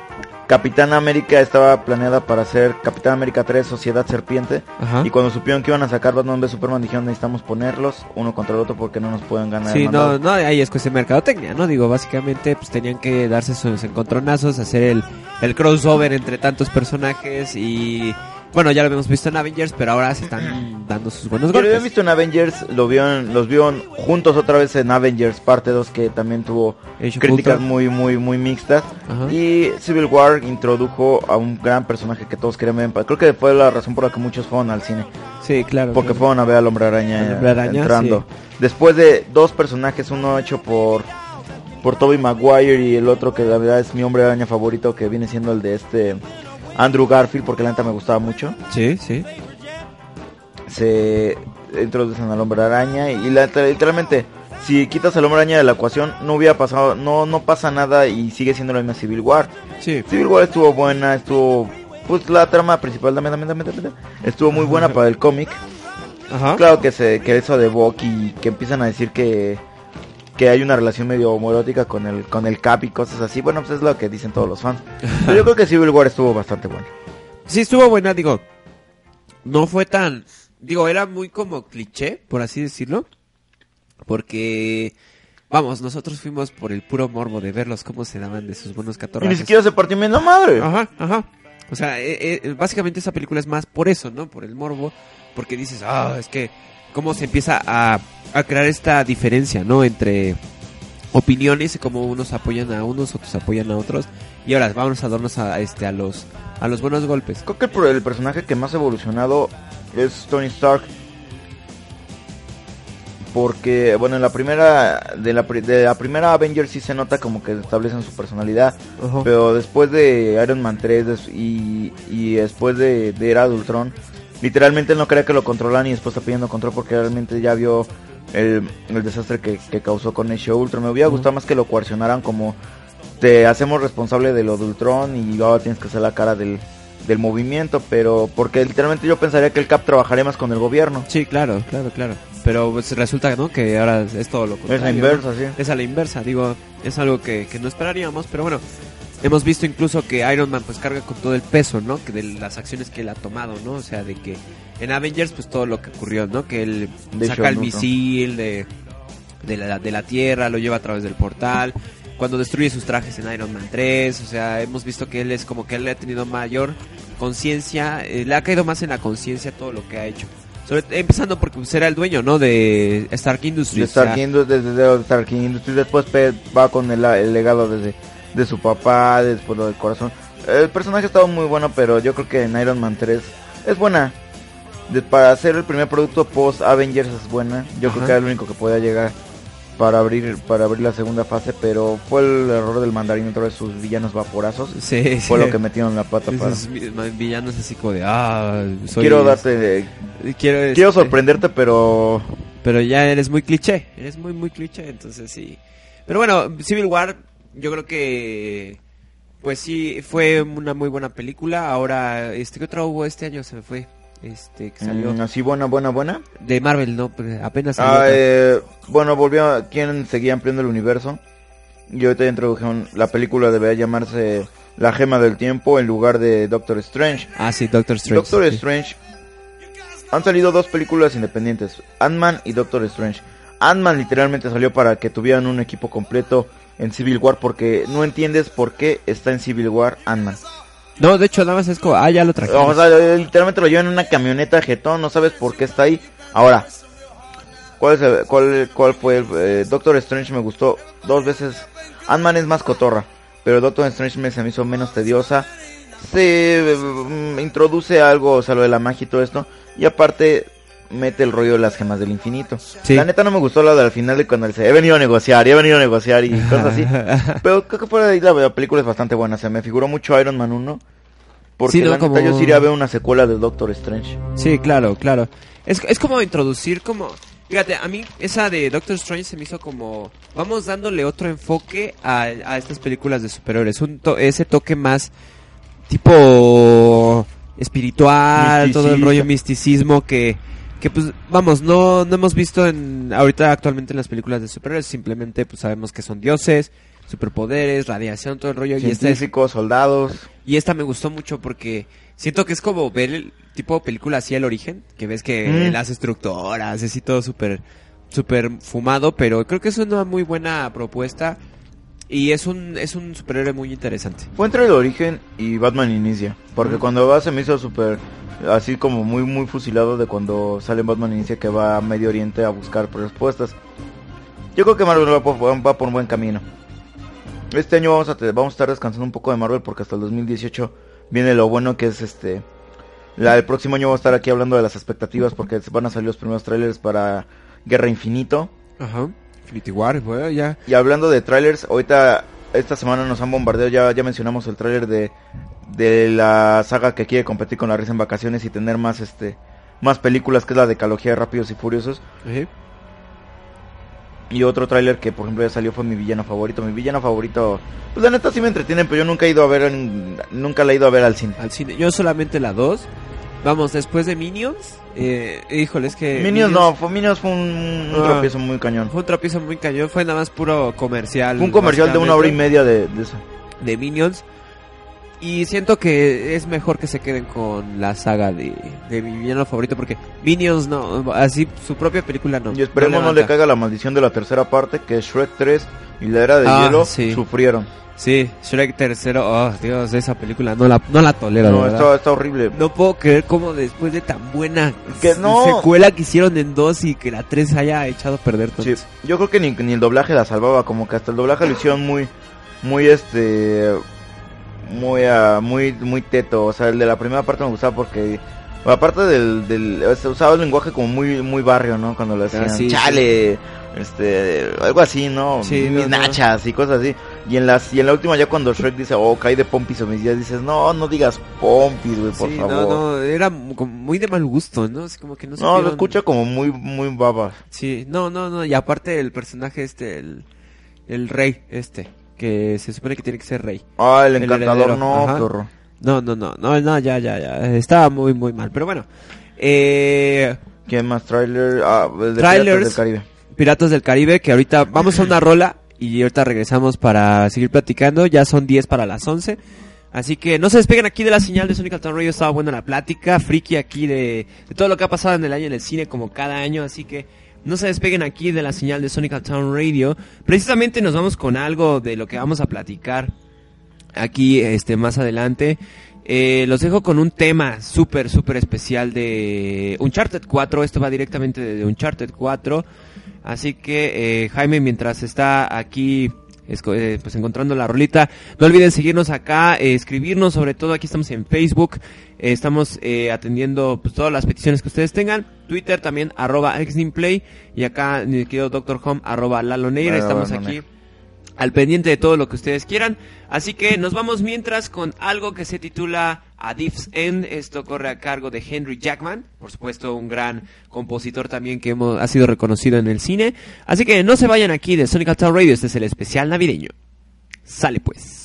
Capitán América estaba planeada para ser Capitán América 3, Sociedad Serpiente. Ajá. Y cuando supieron que iban a sacar Batman v Superman, dijeron necesitamos ponerlos uno contra el otro porque no nos pueden ganar. Sí, el no, mandado". no, ahí es cuestión de mercadotecnia, ¿no? Digo, básicamente, pues tenían que darse sus encontronazos, hacer el, el crossover entre tantos personajes y... Bueno, ya lo habíamos visto en Avengers, pero ahora se están dando sus buenos Yo lo había golpes. visto en Avengers, lo vieron, los vieron juntos otra vez en Avengers parte 2 que también tuvo Age críticas muy muy muy mixtas Ajá. y Civil War introdujo a un gran personaje que todos querían ver. Creo que fue la razón por la que muchos fueron al cine, Sí, claro. porque claro. fueron a ver al Hombre Araña, Al Hombre Araña, entrando. Después de dos personajes, uno hecho por por Tobey Maguire y el otro que la verdad es mi Hombre Araña favorito que viene siendo el de este Andrew Garfield porque la neta me gustaba mucho. Sí, sí. se introducen al hombre araña y la, literalmente si quitas al hombre araña de la ecuación no hubiera pasado no no pasa nada y sigue siendo la misma Civil War Sí. Civil War estuvo buena estuvo pues la trama principal dame, dame, dame, dame, estuvo muy buena para el cómic Ajá. claro que se que eso de Bucky que empiezan a decir que que hay una relación medio homoerótica con el con el Cap y cosas así bueno pues es lo que dicen todos los fans pero yo creo que Civil War estuvo bastante bueno Sí, estuvo buena, digo. No fue tan. Digo, era muy como cliché, por así decirlo. Porque. Vamos, nosotros fuimos por el puro morbo de verlos cómo se daban de sus buenos y catorrazos. ni siquiera se madre Ajá, ajá. O sea, eh, eh, básicamente esa película es más por eso, ¿no? Por el morbo. Porque dices, ah, es que. Cómo se empieza a, a crear esta diferencia, ¿no? Entre opiniones y cómo unos apoyan a unos, otros apoyan a otros. Y ahora vamos a darnos a, este, a, los, a los buenos golpes. Creo que el, personaje que más ha evolucionado es Tony Stark. Porque, bueno, en la primera de la, pri- de la primera Avengers sí se nota como que establecen su personalidad. Ajá. Pero después de Iron Man 3 des- y, y después de, de Era de Ultron, literalmente él no quería que lo controlan y después está pidiendo control porque realmente ya vio el, el desastre que, que causó con Age of Ultron. Me hubiera gustado más que lo coercionaran como te hacemos responsable de lo de Ultron y ahora tienes que hacer la cara del, del movimiento, pero porque literalmente yo pensaría que el Cap trabajaría más con el gobierno. Sí, claro, claro, claro. Pero pues, resulta, ¿no? Que ahora es todo lo Es contrario. la ¿no? inversa, sí. Es a la inversa, digo, es algo que, que no esperaríamos, pero bueno, hemos visto incluso que Iron Man pues carga con todo el peso, ¿no? Que de las acciones que él ha tomado, ¿no? O sea, de que en Avengers pues todo lo que ocurrió, ¿no? Que él De saca el misil de, de, la, de la Tierra, lo lleva a través del portal, cuando destruye sus trajes en Iron Man 3, o sea, hemos visto que él es como que él ha tenido mayor conciencia, eh, le ha caído más en la conciencia todo lo que ha hecho. Sobre, empezando porque pues, era el dueño, ¿no? De Stark De Industries. Stark, o sea, Industries, desde de Stark Industries, después va con el, el legado desde de su papá, después lo del corazón. El personaje estaba muy bueno, pero yo creo que en Iron Man 3 es buena. De- para hacer el primer producto post Avengers es buena. Yo Ajá. creo que era el único que podía llegar para abrir para abrir la segunda fase, pero fue el error del mandarín otra vez sus villanos vaporazos. Sí, sí. Fue lo que metieron la pata para. Esos vi- villanos así como de, ah, soy... Quiero darte Quiero, este, quiero sorprenderte, pero Pero ya eres muy cliché, eres muy, muy cliché, entonces sí. Pero bueno, Civil War, yo creo que... Pues sí, fue una muy buena película. Ahora, este, ¿qué otra hubo este año? Se me fue. Este, que salió mm, así buena, buena, buena. de Marvel, ¿no? Apenas salió. Ah, eh, bueno, volvió a quien seguía ampliando el universo. Y ahorita introdujeron la película debería llamarse La Gema del Tiempo en lugar de Doctor Strange. Ah, sí, Doctor Strange. Doctor sí. Strange. Han salido dos películas independientes, Ant-Man y Doctor Strange. Ant-Man literalmente salió para que tuvieran un equipo completo en Civil War porque no entiendes por qué está en Civil War Ant-Man. No, de hecho, nada más es como, ah, ya lo traje. O sea, literalmente lo llevan en una camioneta jetón, no sabes por qué está ahí. Ahora, ¿cuál, es el- cuál, cuál fue el eh, Doctor Strange? Me gustó dos veces. Ant-Man es más cotorra, pero Doctor Strange me, se me hizo menos tediosa. Se mm, introduce algo, o sea, lo de la magia y todo esto. Y aparte, mete el rollo de las gemas del infinito. Sí. La neta no me gustó lo del final de cuando él dice, he venido a negociar, y he venido a negociar y cosas así. Pero creo que de ahí la, la película es bastante buena. Se me figuró mucho Iron Man 1. Porque Sí, ¿no? la neta, Como- yo sí iría a ver una secuela de Doctor Strange. Sí, claro, claro. Es, es como introducir como... Fíjate, a mí esa de Doctor Strange se me hizo como... Vamos dándole otro enfoque a, a estas películas de superhéroes. Un to- ese toque más tipo espiritual, todo el rollo misticismo que... Que pues, vamos, no, no hemos visto en ahorita actualmente en las películas de superhéroes. Simplemente pues sabemos que son dioses, superpoderes, radiación, todo el rollo. Y esta es Científicos, soldados. y esta me gustó mucho porque siento que es como ver el tipo película así el origen, que ves que Mm. las estructuras, es así todo súper súper fumado, pero creo que es una muy buena propuesta y es un es un superhéroe muy interesante. Fue entre el origen y Batman Inicia. Porque Mm. cuando va se me hizo súper. Así como muy, muy fusilado de cuando sale Batman Inicia que va a Medio Oriente a buscar respuestas. Yo creo que Marvel va por, va por un buen camino. Este año vamos a, vamos a estar descansando un poco de Marvel porque hasta el 2018 viene lo bueno que es este. La, el próximo año vamos a estar aquí hablando de las expectativas porque van a salir los primeros trailers para Guerra Infinito. Ajá. Infinity War, bueno, ya. Y hablando de trailers, ahorita esta semana nos han bombardeado, ya, ya mencionamos el trailer de, de la saga que quiere competir con la risa en vacaciones y tener más este más películas que es la decalogía de Rápidos y Furiosos. Y otro tráiler que por ejemplo ya salió fue mi villano favorito. Mi villano favorito, pues la neta sí me entretienen, pero yo nunca he ido a ver, en- nunca la he ido a ver al cine. Al cine. Yo solamente la 2. Vamos, después de Minions, eh, híjole, es que Minions no, fue, Minions fue un, un Ah. tropiezo muy cañón. Fue un tropiezo muy cañón, fue nada más puro comercial. Fue un comercial de una hora y media de, de eso. de Minions. Y siento que es mejor que se queden con la saga de, de mi villano favorito porque Minions no, así su propia película no. Y esperemos no, le caiga la maldición de la tercera parte, que Shrek 3 y la era de Ah, hielo sí. sufrieron. Sí, Shrek tercero, oh Dios, esa película no la, no la tolero. No, está, está horrible. No puedo creer cómo después de tan buena Que s- no. secuela que hicieron en dos y que la tres haya echado a perder todo. Sí, yo creo que ni, ni el doblaje la salvaba, como que hasta el doblaje lo hicieron muy, muy este, muy, ah, muy, muy teto. O sea, el de la primera parte me gustaba porque, aparte del, del usaba el lenguaje como muy, muy barrio, ¿no? Cuando lo hacían, Ah, sí, chale, este, algo así, ¿no? Sí, Mis no, no. nachas y cosas así. Y en las, y en la última ya cuando Shrek dice, oh, cae de pompis o mis días, dices, no, no digas pompis, güey, por favor. no, no, era muy de mal gusto, ¿no? Es como que no No, lo escucha como muy, muy baba. Sí, no, no, no, y aparte el personaje este, el, el rey este, que se supone que tiene que ser rey. Ah, el El encantador, no, ajá. No, no, no, no, no, ya, ya, ya, estaba muy, muy mal, pero bueno. Eh, ¿Quién más? Trailer. Ah, de Trailers. Piratas del Caribe. Piratas del Caribe, que ahorita vamos a una rola y ahorita regresamos para seguir platicando, ya son 10 para las 11. Así que no se despeguen aquí de la señal de Sonic Town Radio, estaba buena la plática, friki aquí de, de todo lo que ha pasado en el año en el cine como cada año, así que no se despeguen aquí de la señal de Sonic Town Radio. Precisamente nos vamos con algo de lo que vamos a platicar aquí este más adelante. Eh, los dejo con un tema súper, súper especial de Uncharted 4. Esto va directamente de Uncharted 4. Así que, eh, Jaime, mientras está aquí eh, pues encontrando la rolita, no olviden seguirnos acá, eh, escribirnos, sobre todo aquí estamos en Facebook. Eh, estamos eh, atendiendo pues, todas las peticiones que ustedes tengan. Twitter también, arroba Xnimplay. Y acá, mi querido Doctor Home, arroba Laloneira. Arroba Estamos aquí al pendiente de todo lo que ustedes quieran. Así que nos vamos mientras con algo que se titula A Thief's End. Esto corre a cargo de Henry Jackman, por supuesto un gran compositor también que hemos, ha sido reconocido en el cine. Así que no se vayan aquí de Sonic Town Radio, este es el especial navideño. Sale pues.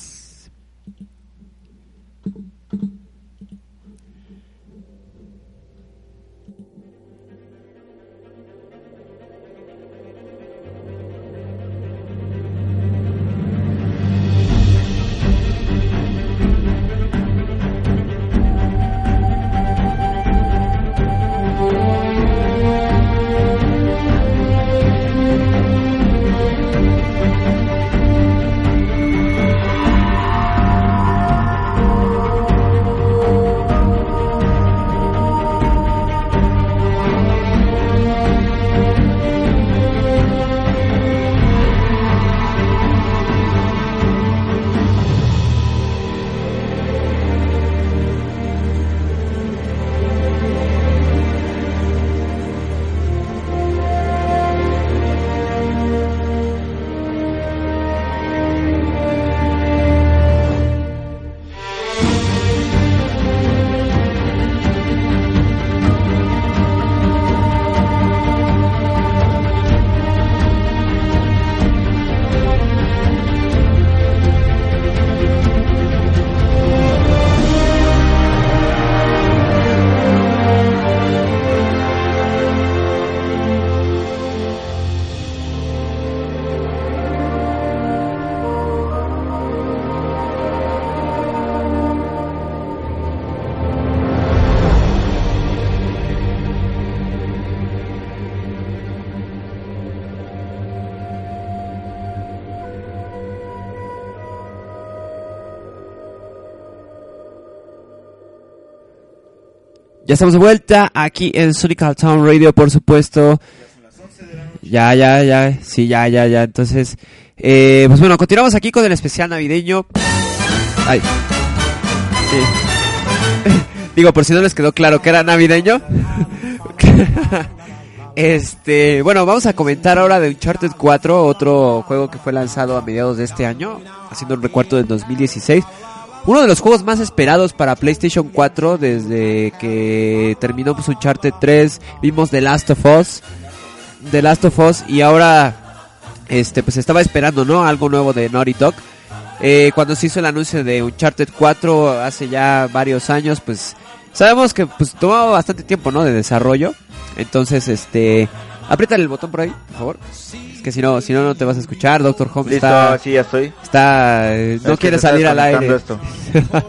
Estamos de vuelta aquí en Sonic Town Radio, por supuesto. Ya, ya, ya, sí, ya, ya, ya. Entonces, eh, pues bueno, continuamos aquí con el especial navideño. Ay. Sí. Digo, por si no les quedó claro que era navideño. este, bueno, vamos a comentar ahora de Uncharted 4, otro juego que fue lanzado a mediados de este año, haciendo un recuerdo del 2016. Uno de los juegos más esperados para PlayStation 4 desde que terminó pues, Uncharted 3, vimos The Last of Us, The Last of Us y ahora este pues estaba esperando, ¿no? Algo nuevo de Naughty Dog. Eh, cuando se hizo el anuncio de Uncharted 4 hace ya varios años, pues sabemos que pues tomaba bastante tiempo, ¿no? De desarrollo. Entonces, este, apriétale el botón por ahí, por favor. Es que si no, si no, no te vas a escuchar. Doctor Home Listo, está, sí, ya estoy. está, eh, no Es quiere salir al aire. Esto. no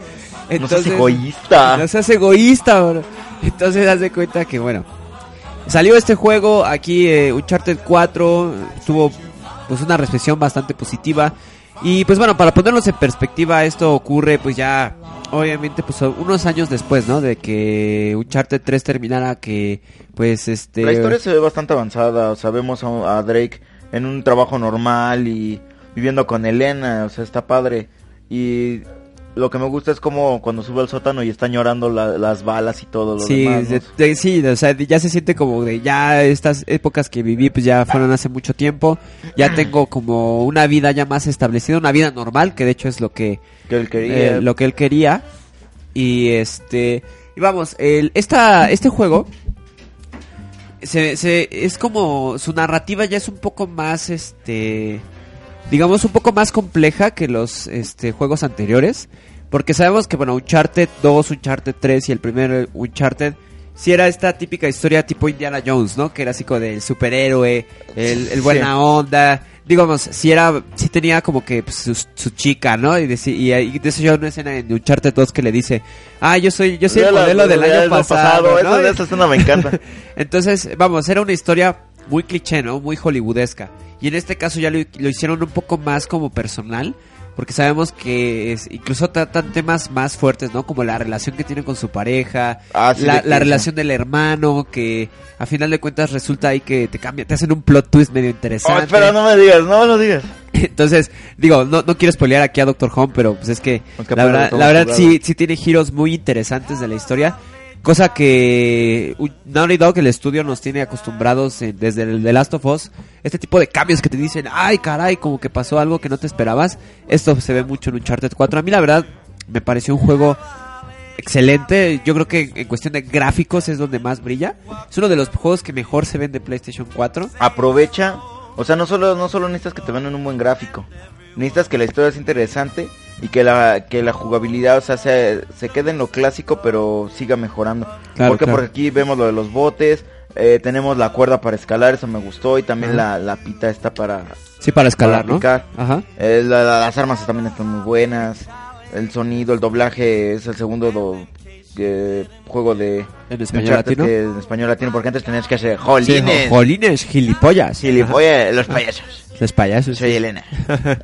Entonces, seas egoísta. no seas egoísta, bro. Entonces, haz de cuenta que, bueno, salió este juego aquí, eh, Uncharted 4, tuvo pues una recepción bastante positiva. Y pues bueno, para ponernos en perspectiva, esto ocurre pues ya, obviamente, pues unos años después, ¿no? De que Uncharted 3 terminara, que pues este... La historia se ve bastante avanzada, o sea, vemos a, a Drake en un trabajo normal y viviendo con Elena, o sea, está padre. Y lo que me gusta es como cuando sube al sótano y están llorando la- las balas y todo lo Sí, demás. ¿no? de- de- sí, o sea, ya se siente como de ya estas épocas que viví pues ya fueron hace mucho tiempo, ya tengo como una vida ya más establecida, una vida normal, que de hecho es lo que Que él quería. eh, lo que él quería y este y vamos, el esta este juego se, se es como su narrativa ya es un poco más este digamos un poco más compleja que los este juegos anteriores porque sabemos que bueno Uncharted 2 Uncharted 3 y el primer Uncharted si era esta típica historia tipo Indiana Jones no que era así como del superhéroe el, el buena Sí. onda digamos si era si tenía como que pues, su, su chica no y, deci- y, y de eso yo una escena en Uncharted 2 que le dice ah yo soy yo soy el la- modelo del año lo pasado, ¿no? Esa, esa escena me encanta. Entonces, vamos, era una historia muy cliché, ¿no? Muy hollywoodesca. Y en este caso ya lo, lo hicieron un poco más como personal. Porque sabemos que es- incluso tratan temas más fuertes, ¿no? Como la relación que tienen con su pareja, Ah, sí, la, la relación del hermano, que a final de cuentas resulta ahí que te cambia, te hacen un plot twist medio Oh, interesante. espera, no me digas, no me lo digas. Entonces, digo, no, no quiero spoilear aquí a Doctor Home, pero pues es que la verdad, la verdad sí, sí tiene giros muy interesantes de la historia. Cosa que uh, Naughty Dog, el estudio, nos tiene acostumbrados eh, desde el The Last of Us. Este tipo de cambios que te dicen, ay caray, como que pasó algo que no te esperabas. Esto se ve mucho en Uncharted 4. A mí la verdad me pareció un juego excelente. Yo creo que en cuestión de gráficos es donde más brilla. Es uno de los juegos que mejor se ven de PlayStation 4. Aprovecha, o sea, no solo, no solo necesitas que te vendan un buen gráfico, necesitas que la historia sea interesante y que la, que la jugabilidad, o sea, se, se quede en lo clásico, pero siga mejorando. Claro, Porque claro. Porque aquí vemos lo de los botes, eh, tenemos la cuerda para escalar, eso me gustó, y también la, la pita está para... Sí, para escalar, Para ¿no? picar. Ajá. eh, la- la- las armas también están muy buenas, el sonido, el doblaje es el segundo do- eh, juego de... En español latino. que en español latino, porque antes tenías que hacer jolines, jo- jolines, gilipollas. gilipollas, los payasos. Los payasos. Soy Elena.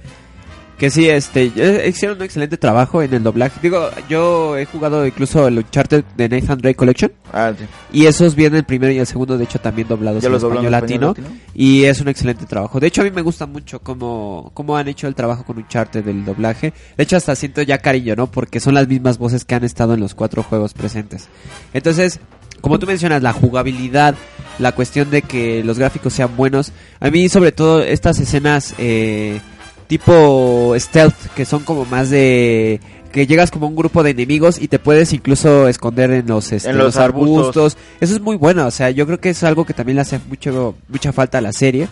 Que sí, este, hicieron un excelente trabajo en el doblaje. Digo, yo he jugado incluso el Uncharted de Nathan Drake Collection. Ah, sí. Y esos vienen el primero y el segundo, de hecho, también doblados Ya en los español, doblan en latino, español latino. Y es un excelente trabajo. De hecho, a mí me gusta mucho cómo, cómo han hecho el trabajo con Uncharted del doblaje. De hecho, hasta siento ya cariño, ¿no? Porque son las mismas voces que han estado en los cuatro juegos presentes. Entonces, como tú mencionas, la jugabilidad, la cuestión de que los gráficos sean buenos. A mí, sobre todo, estas escenas eh, tipo stealth, que son como más de que llegas como un grupo de enemigos y te puedes incluso esconder en los, este, En los arbustos. Eso es muy bueno, o sea, yo creo que es algo que también le hace mucho, mucha falta a la serie.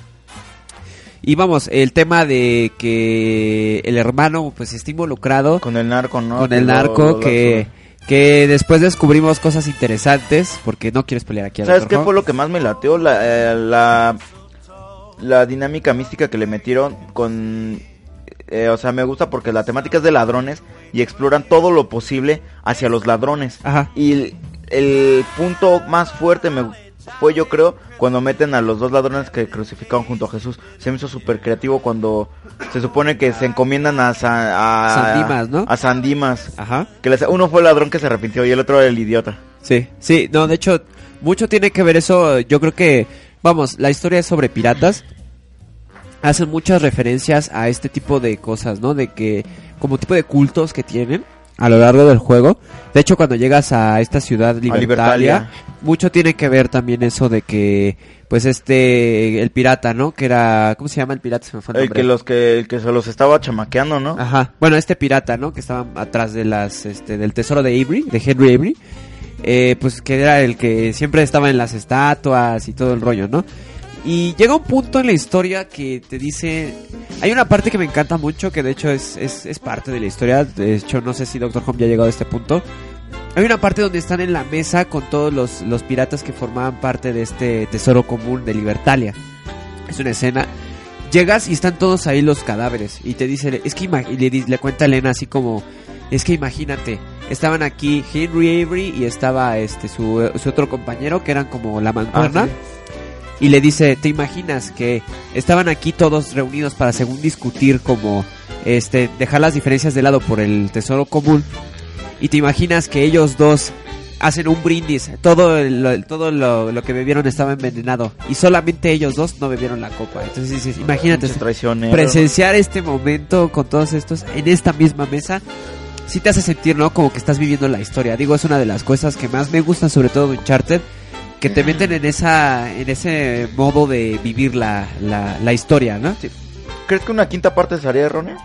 Y vamos, el tema de que el hermano pues está involucrado Con el narco, ¿no? con el narco lo- lo- que, que después descubrimos cosas interesantes, porque no quieres pelear aquí ¿Sabes qué fue lo que más me lateó? La, eh, la, la dinámica mística que le metieron con... eh, o sea, me gusta porque la temática es de ladrones y exploran todo lo posible hacia los ladrones. Ajá. Y el, el punto más fuerte me fue, yo creo, cuando meten a los dos ladrones que crucificaron junto a Jesús. Se me hizo súper creativo cuando se supone que se encomiendan a, a San Dimas, ¿no? A San Dimas. Ajá. Que les- uno fue el ladrón que se arrepintió y el otro era el idiota. Sí, sí, no, de hecho, mucho tiene que ver eso. Yo creo que, vamos, la historia es sobre piratas. Hacen muchas referencias a este tipo de cosas, ¿no? De que, como tipo de cultos que tienen a lo largo del juego. De hecho, cuando llegas a esta ciudad Libertalia. mucho tiene que ver también eso de que, pues este, el pirata, ¿no? Que era, ¿cómo se llama el pirata? Se me fue el que los que el que se los estaba chamaqueando, ¿no? Ajá. Bueno, este pirata, ¿no? Que estaba atrás de las, este, del tesoro de Avery, de Henry Avery. Eh, pues que era el que siempre estaba en las estatuas y todo el rollo, ¿no? Y llega un punto en la historia que te dice... Hay una parte que me encanta mucho, que de hecho es, es, es parte de la historia. De hecho, no sé si Doctor Home ya ha llegado a este punto. Hay una parte donde están en la mesa con todos los, los piratas que formaban parte de este tesoro común de Libertalia. Es una escena. Llegas y están todos ahí los cadáveres. Y te dice, es que le, le cuenta a Elena así como, es que imagínate, estaban aquí Henry Avery y estaba este su, su otro compañero que eran como la mancuerna. Ah, sí. Y le dice, ¿te imaginas que estaban aquí todos reunidos para según discutir como este dejar las diferencias de lado por el tesoro común? Y te imaginas que ellos dos hacen un brindis, todo el- todo lo, lo que bebieron estaba envenenado y solamente ellos dos no bebieron la copa. Entonces dices, imagínate Pinches traicioneros. presenciar este momento con todos estos en esta misma mesa. Sí te hace sentir, ¿no? Como que estás viviendo la historia. Digo, es una de las cosas que más me gustan, sobre todo de Uncharted, que te meten en esa, en ese modo de vivir la, la, la historia, ¿no? ¿Crees que una quinta parte sería errónea?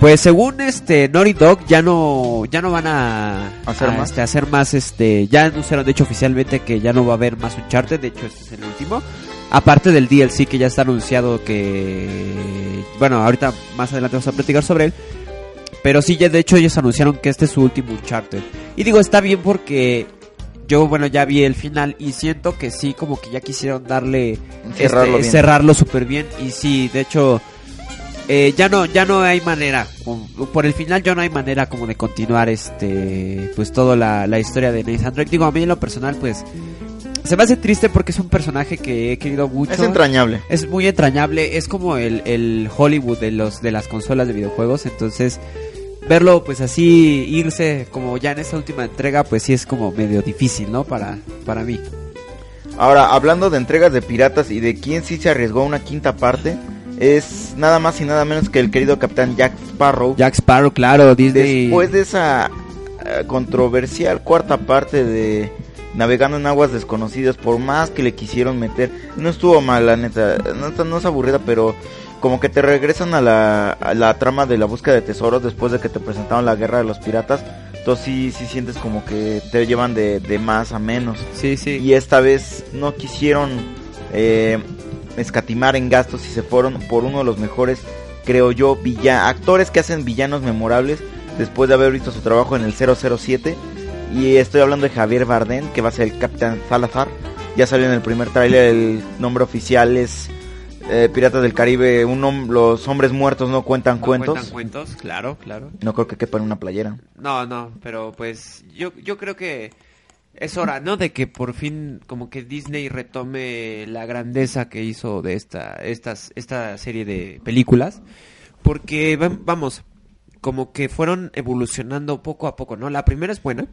Pues según este Naughty Dog ya no ya no van a ¿Hacer a, más? este, hacer más este ya anunciaron de hecho oficialmente que ya no va a haber más Uncharted, de hecho este es el último. Aparte del DLC que ya está anunciado que bueno, ahorita más adelante vamos a platicar sobre él. Pero sí, ya de hecho ellos anunciaron que este es su último Uncharted. Y digo, está bien porque yo, bueno, ya vi el final y siento que sí, como que ya quisieron darle Cerrarlo este, cerrarlo súper bien. Y sí, de hecho, eh, ya no ya no hay manera. Por el final ya no hay manera como de continuar este pues toda la, la historia de Nathan Drake. Digo, a mí en lo personal, pues se me hace triste porque es un personaje que he querido mucho. Es entrañable. Es muy entrañable, es como el, el Hollywood de los de las consolas de videojuegos, entonces verlo pues así irse como ya en esta última entrega pues sí es como medio difícil, ¿no? Para para mí. Ahora, hablando de entregas de piratas y de quién sí se arriesgó a una quinta parte, es nada más y nada menos que el querido capitán Jack Sparrow. Jack Sparrow, claro, Disney. Después de esa eh, controversial cuarta parte de Navegando en aguas desconocidas, por más que le quisieron meter, no estuvo mal, la neta, no, está- no es aburrida, pero como que te regresan a la, a la trama de la búsqueda de tesoros después de que te presentaron la guerra de los piratas, entonces sí, sí sientes como que te llevan de, de más a menos. Sí, sí. Y esta vez no quisieron eh, escatimar en gastos y se fueron por uno de los mejores, creo yo, villa actores que hacen villanos memorables después de haber visto su trabajo en el 007. Y estoy hablando de Javier Bardem, que va a ser el Capitán Salazar. Ya salió en el primer tráiler, el nombre oficial es eh, Piratas del Caribe, un hom- los hombres muertos no cuentan No cuentos. cuentan cuentos, claro, claro. No creo que quepa en una playera. No, no, pero pues yo, yo creo que es hora, ¿no? De que por fin como que Disney retome la grandeza que hizo de esta, estas, esta serie de películas. Porque, vam- vamos, como que fueron evolucionando poco a poco, ¿no? La primera es buena.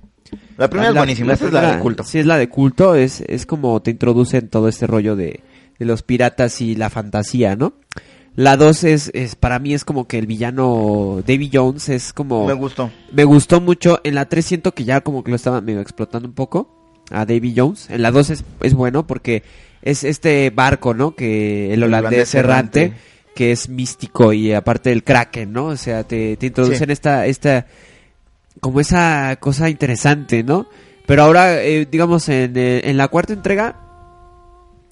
La primera es buenísima, esta es la de culto. Sí, es la de culto, es, es como te introducen todo este rollo de, de los piratas y la fantasía, ¿no? La dos es, es, para mí es como que el villano Davy Jones es como... Me gustó. Me gustó mucho. En la 3 siento que ya como que lo estaba medio explotando un poco a Davy Jones. En la 2 es, es bueno porque es este barco, ¿no? Que el El holandés errante, errante. que es místico y aparte del Kraken, ¿no? O sea, te, te introducen Sí. esta, esta, como esa cosa interesante, ¿no? Pero ahora, eh, digamos, en, eh, en la cuarta entrega,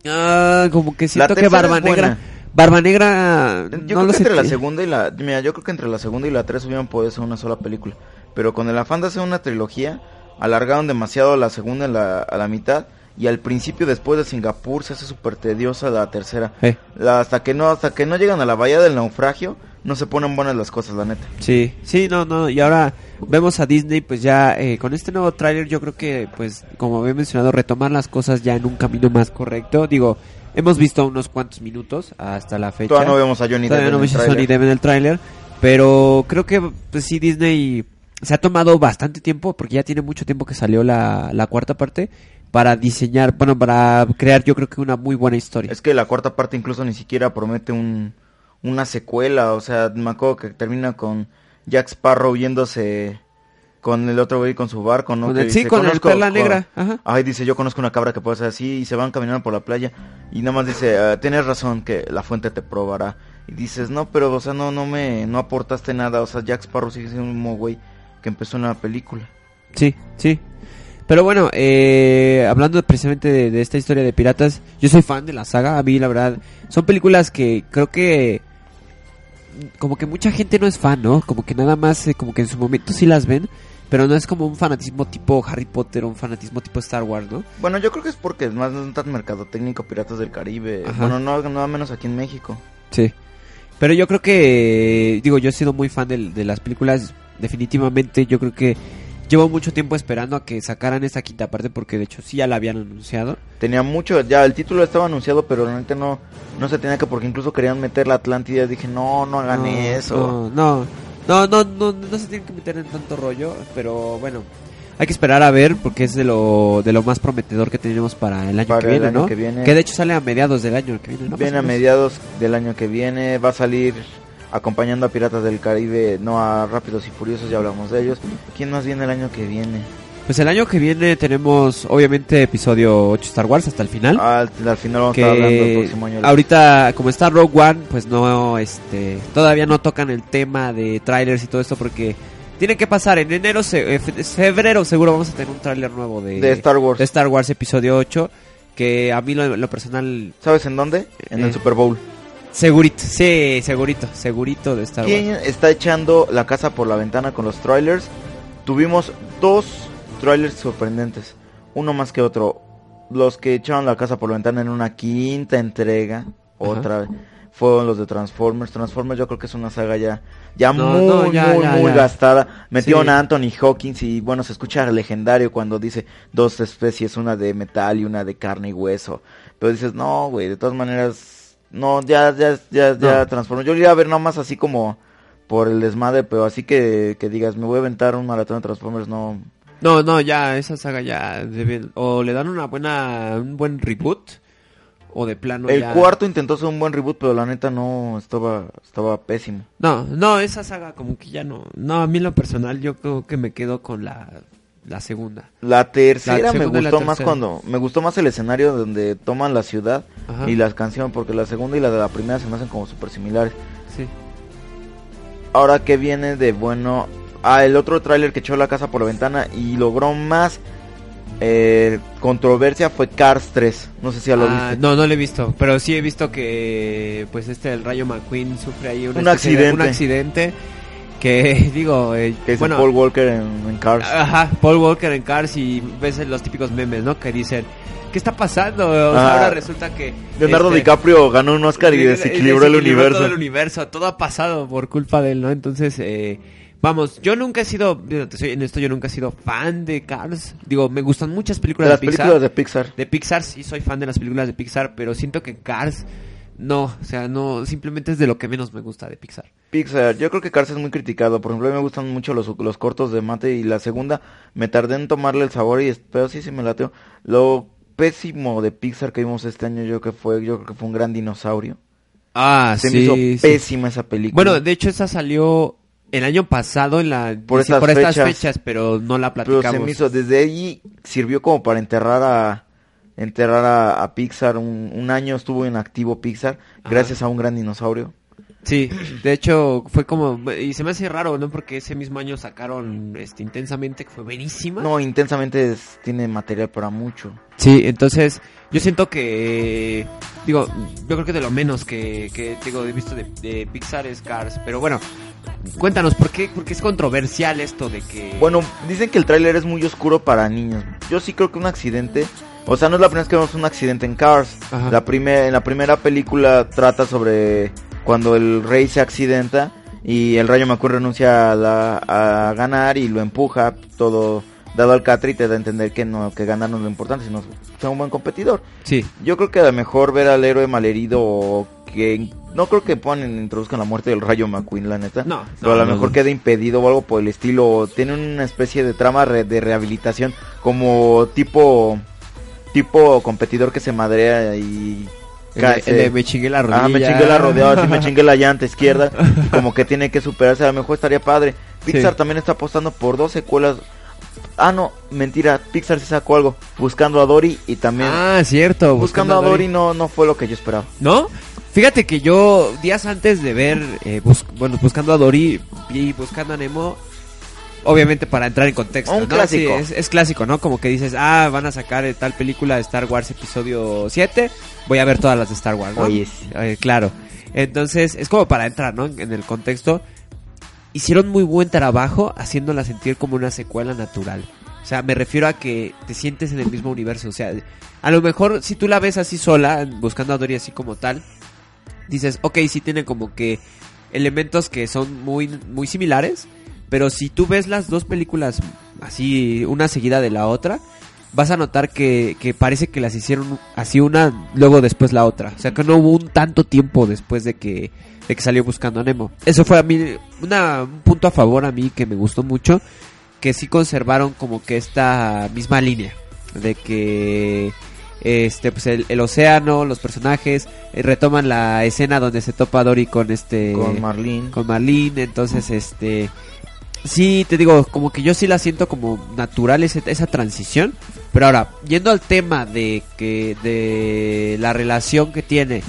ah, como que siento que Barba Negra. Barba Negra, Yo no creo lo que entre la segunda y la... Mira, yo creo que entre la segunda y la tres hubieran podido ser una sola película. Pero con el afán de hacer una trilogía, alargaron demasiado la segunda en la- a la mitad. Y al principio, después de Singapur, se hace súper tediosa la tercera. Eh. La- hasta, que no, hasta que no llegan a la bahía del naufragio, no se ponen buenas las cosas, la neta. Sí, sí, no, no, y ahora vemos a Disney pues ya eh, con este nuevo tráiler yo creo que pues como había mencionado retomar las cosas ya en un camino más correcto, digo, hemos visto unos cuantos minutos hasta la fecha. Todavía no vemos a Johnny Todavía Depp no vemos a. Johnny Depp en el tráiler, pero creo que pues sí Disney se ha tomado bastante tiempo, porque ya tiene mucho tiempo que salió la, la cuarta parte, para diseñar, bueno, para crear yo creo que una muy buena historia. Es que la cuarta parte incluso ni siquiera promete un, una secuela. O sea, me acuerdo que termina con Jack Sparrow yéndose con el otro güey con su barco, ¿no? Con Que el- sí, dice, con el "Conozco- Perla con- Negra, ajá. Ay, dice, yo conozco una cabra que puede ser así. Y se van caminando por la playa. Y nada más dice, "Ah, tienes razón que la fuente te probará. Y dices, no, pero, o sea, no, no me, no aportaste nada. O sea, Jack Sparrow sigue siendo el mismo güey que empezó en la película. Sí, sí. Pero bueno, eh, hablando precisamente de, de esta historia de piratas, yo soy fan de la saga. A mí, la verdad, son películas que creo que como que mucha gente no es fan, ¿no? Como que nada más, eh, como que en su momento sí las ven, pero no es como un fanatismo tipo Harry Potter o un fanatismo tipo Star Wars, ¿no? Bueno, yo creo que es porque es más un tan mercadotécnico Piratas del Caribe. Ajá. Bueno, no, no menos aquí en México. Sí. Pero yo creo que, digo, yo he sido muy fan del- de, las películas. Definitivamente, yo creo que llevo mucho tiempo esperando a que sacaran esta quinta parte porque de hecho sí ya la habían anunciado. Tenía mucho, ya el título estaba anunciado, pero realmente no, no se tenía que, porque incluso querían meter la Atlántida. Dije, no, no hagan No, eso. No, no, no, no, no, no se tienen que meter en tanto rollo, pero bueno, hay que esperar a ver porque es de lo, de lo más prometedor que tenemos para el año Para que el viene, año ¿no? que viene. de hecho sale a mediados del año que viene, ¿no? Viene a mediados del año que viene, va a salir acompañando a Piratas del Caribe, no a Rápidos y Furiosos, ya hablamos de ellos. ¿Quién más viene el año que viene? Pues el año que viene tenemos obviamente episodio 8 Star Wars hasta el final. Al, al final vamos a estar hablando el que próximo año. ahorita como está Rogue One pues no este todavía no tocan el tema de trailers y todo esto porque tiene que pasar en enero se- eh, fe- febrero seguro vamos a tener un tráiler nuevo de, de Star Wars. de Star Wars episodio 8 que a mí lo, lo personal ¿Sabes en dónde? En Eh. el Super Bowl. Segurito sí segurito segurito de Star ¿Quién Wars está echando la casa por la ventana con los trailers? Tuvimos dos trailers sorprendentes, uno más que otro. Los que echaron la casa por la ventana en una quinta entrega, otra fueron los de Transformers. Transformers yo creo que es una saga ya ya No, muy no, ya, muy ya, muy ya. gastada. Metieron Sí. a Anthony Hawkins y bueno, se escucha legendario cuando dice dos especies, una de metal y una de carne y hueso. Pero dices, "No, güey, de todas maneras no, ya ya ya ya No. Transformers. Yo lo iba a ver nomás así como por el desmadre, pero así que, que digas, me voy a aventar un maratón de Transformers, no. no no ya esa saga ya debe- o le dan una buena un buen reboot o de plano el ya- cuarto intentó hacer un buen reboot, pero la neta no, estaba, estaba pésimo. No, no, esa saga como que ya no. No, a mí en lo personal yo creo que me quedo con la, la segunda. La tercera La me segunda gustó más cuando, me gustó más el escenario donde toman la ciudad Ajá. y las canciones, porque la segunda y la de la primera se me hacen como súper similares. Sí. Ahora que viene de bueno, ah, el otro tráiler que echó la casa por la ventana y logró más eh, controversia fue Cars 3, no sé si ya lo Ah, viste. no, no lo he visto, pero sí he visto que pues este el Rayo McQueen sufre ahí Un especie de- un accidente. Que digo, eh, Que es bueno, Paul Walker en, en Cars. ajá, Paul Walker en Cars y ves los típicos memes, ¿no? Que dicen, ¿qué está pasando? O sea, Ah. ahora resulta que Leonardo este, DiCaprio ganó un Oscar y desequilibró el universo. todo el universo, todo ha pasado por culpa de él, ¿no? Entonces, eh, vamos, yo nunca he sido, en esto, yo nunca he sido fan de Cars. Digo, me gustan muchas películas de, las Pixar. películas de Pixar. De Pixar sí soy fan de las películas de Pixar, pero siento que Cars no, o sea, no, simplemente es de lo que menos me gusta de Pixar. Pixar, yo creo que Cars es muy criticado. Por ejemplo, a mí me gustan mucho los, los cortos de mate y la segunda me tardé en tomarle el sabor y pero sí, sí me lateo. Lo pésimo de Pixar que vimos este año yo que fue, yo creo que fue un gran dinosaurio. Ah, Se me hizo pésima esa película. Bueno, de hecho esa salió el año pasado en la Por sí, estas estas fechas. fechas, pero no la pero platicamos. se me hizo, desde ahí sirvió como para enterrar a enterrar a, a Pixar. Un, un año estuvo en activo Pixar gracias a un gran dinosaurio. Sí, de hecho fue como y se me hace raro, ¿no? Porque ese mismo año sacaron este intensamente que fue buenísima. No, intensamente es- tiene material para mucho. Sí, entonces yo siento que digo, yo creo que de lo menos que, que digo he visto de, de Pixar es Cars, pero bueno, cuéntanos por qué porque es controversial esto de que Bueno, dicen que el tráiler es muy oscuro para niños. Yo sí creo que un accidente, o sea, no es la primera vez que vemos un accidente en Cars. Ajá. La primera, en la primera película trata sobre cuando el rey se accidenta y el Rayo McQueen renuncia a, la- a ganar y lo empuja, todo dado al Catra y te da a entender que no que ganar no es lo importante, sino sea un buen competidor. Sí. Yo creo que a lo mejor ver al héroe malherido o que no creo que ponen introduzcan la muerte del Rayo McQueen, la neta. No, pero a no, lo no, mejor no. queda impedido o algo por el estilo. o Tiene una especie de trama re- de rehabilitación como tipo tipo competidor que se madrea y El, se- el de me chingué la rodilla. Ah, me chingué la sí me chingué la llanta izquierda. como que tiene que superarse, a lo mejor estaría padre. Pixar Sí. también está apostando por dos secuelas. Ah, no, mentira, Pixar sí sacó algo. Buscando a Dory y también... Ah, cierto. buscando, a Dory, no, no fue lo que yo esperaba. ¿No? Fíjate que yo, días antes de ver, eh, bus- bueno, buscando a Dory y buscando a Nemo, obviamente para entrar en contexto. Un ¿no? clásico. Sí, es, es clásico, ¿no? Como que dices, ah, van a sacar eh, tal película de Star Wars episodio 7, voy a ver todas las de Star Wars, ¿no? Oye, sí. Eh, claro. Entonces, es como para entrar, ¿no? En, en el contexto. Hicieron muy buen trabajo haciéndola sentir como una secuela natural. O sea, me refiero a que te sientes en el mismo universo. O sea, a lo mejor si tú la ves así sola, buscando a Dory así como tal, dices, ok, sí tiene como que elementos que son muy, muy similares. Pero si tú ves las dos películas así, una seguida de la otra, vas a notar que, que parece que las hicieron así una, luego después la otra. O sea que no hubo un tanto tiempo después de que, de que salió buscando a Nemo. Eso fue a mí una, un punto a favor a mí que me gustó mucho. Que sí conservaron como que esta misma línea. De que este pues el, el océano, los personajes eh, retoman la escena donde se topa Dory con este Con Marlene. con Marlene, entonces este sí te digo, como que yo sí la siento como natural ese- esa transición, pero ahora yendo al tema de que de la relación que tiene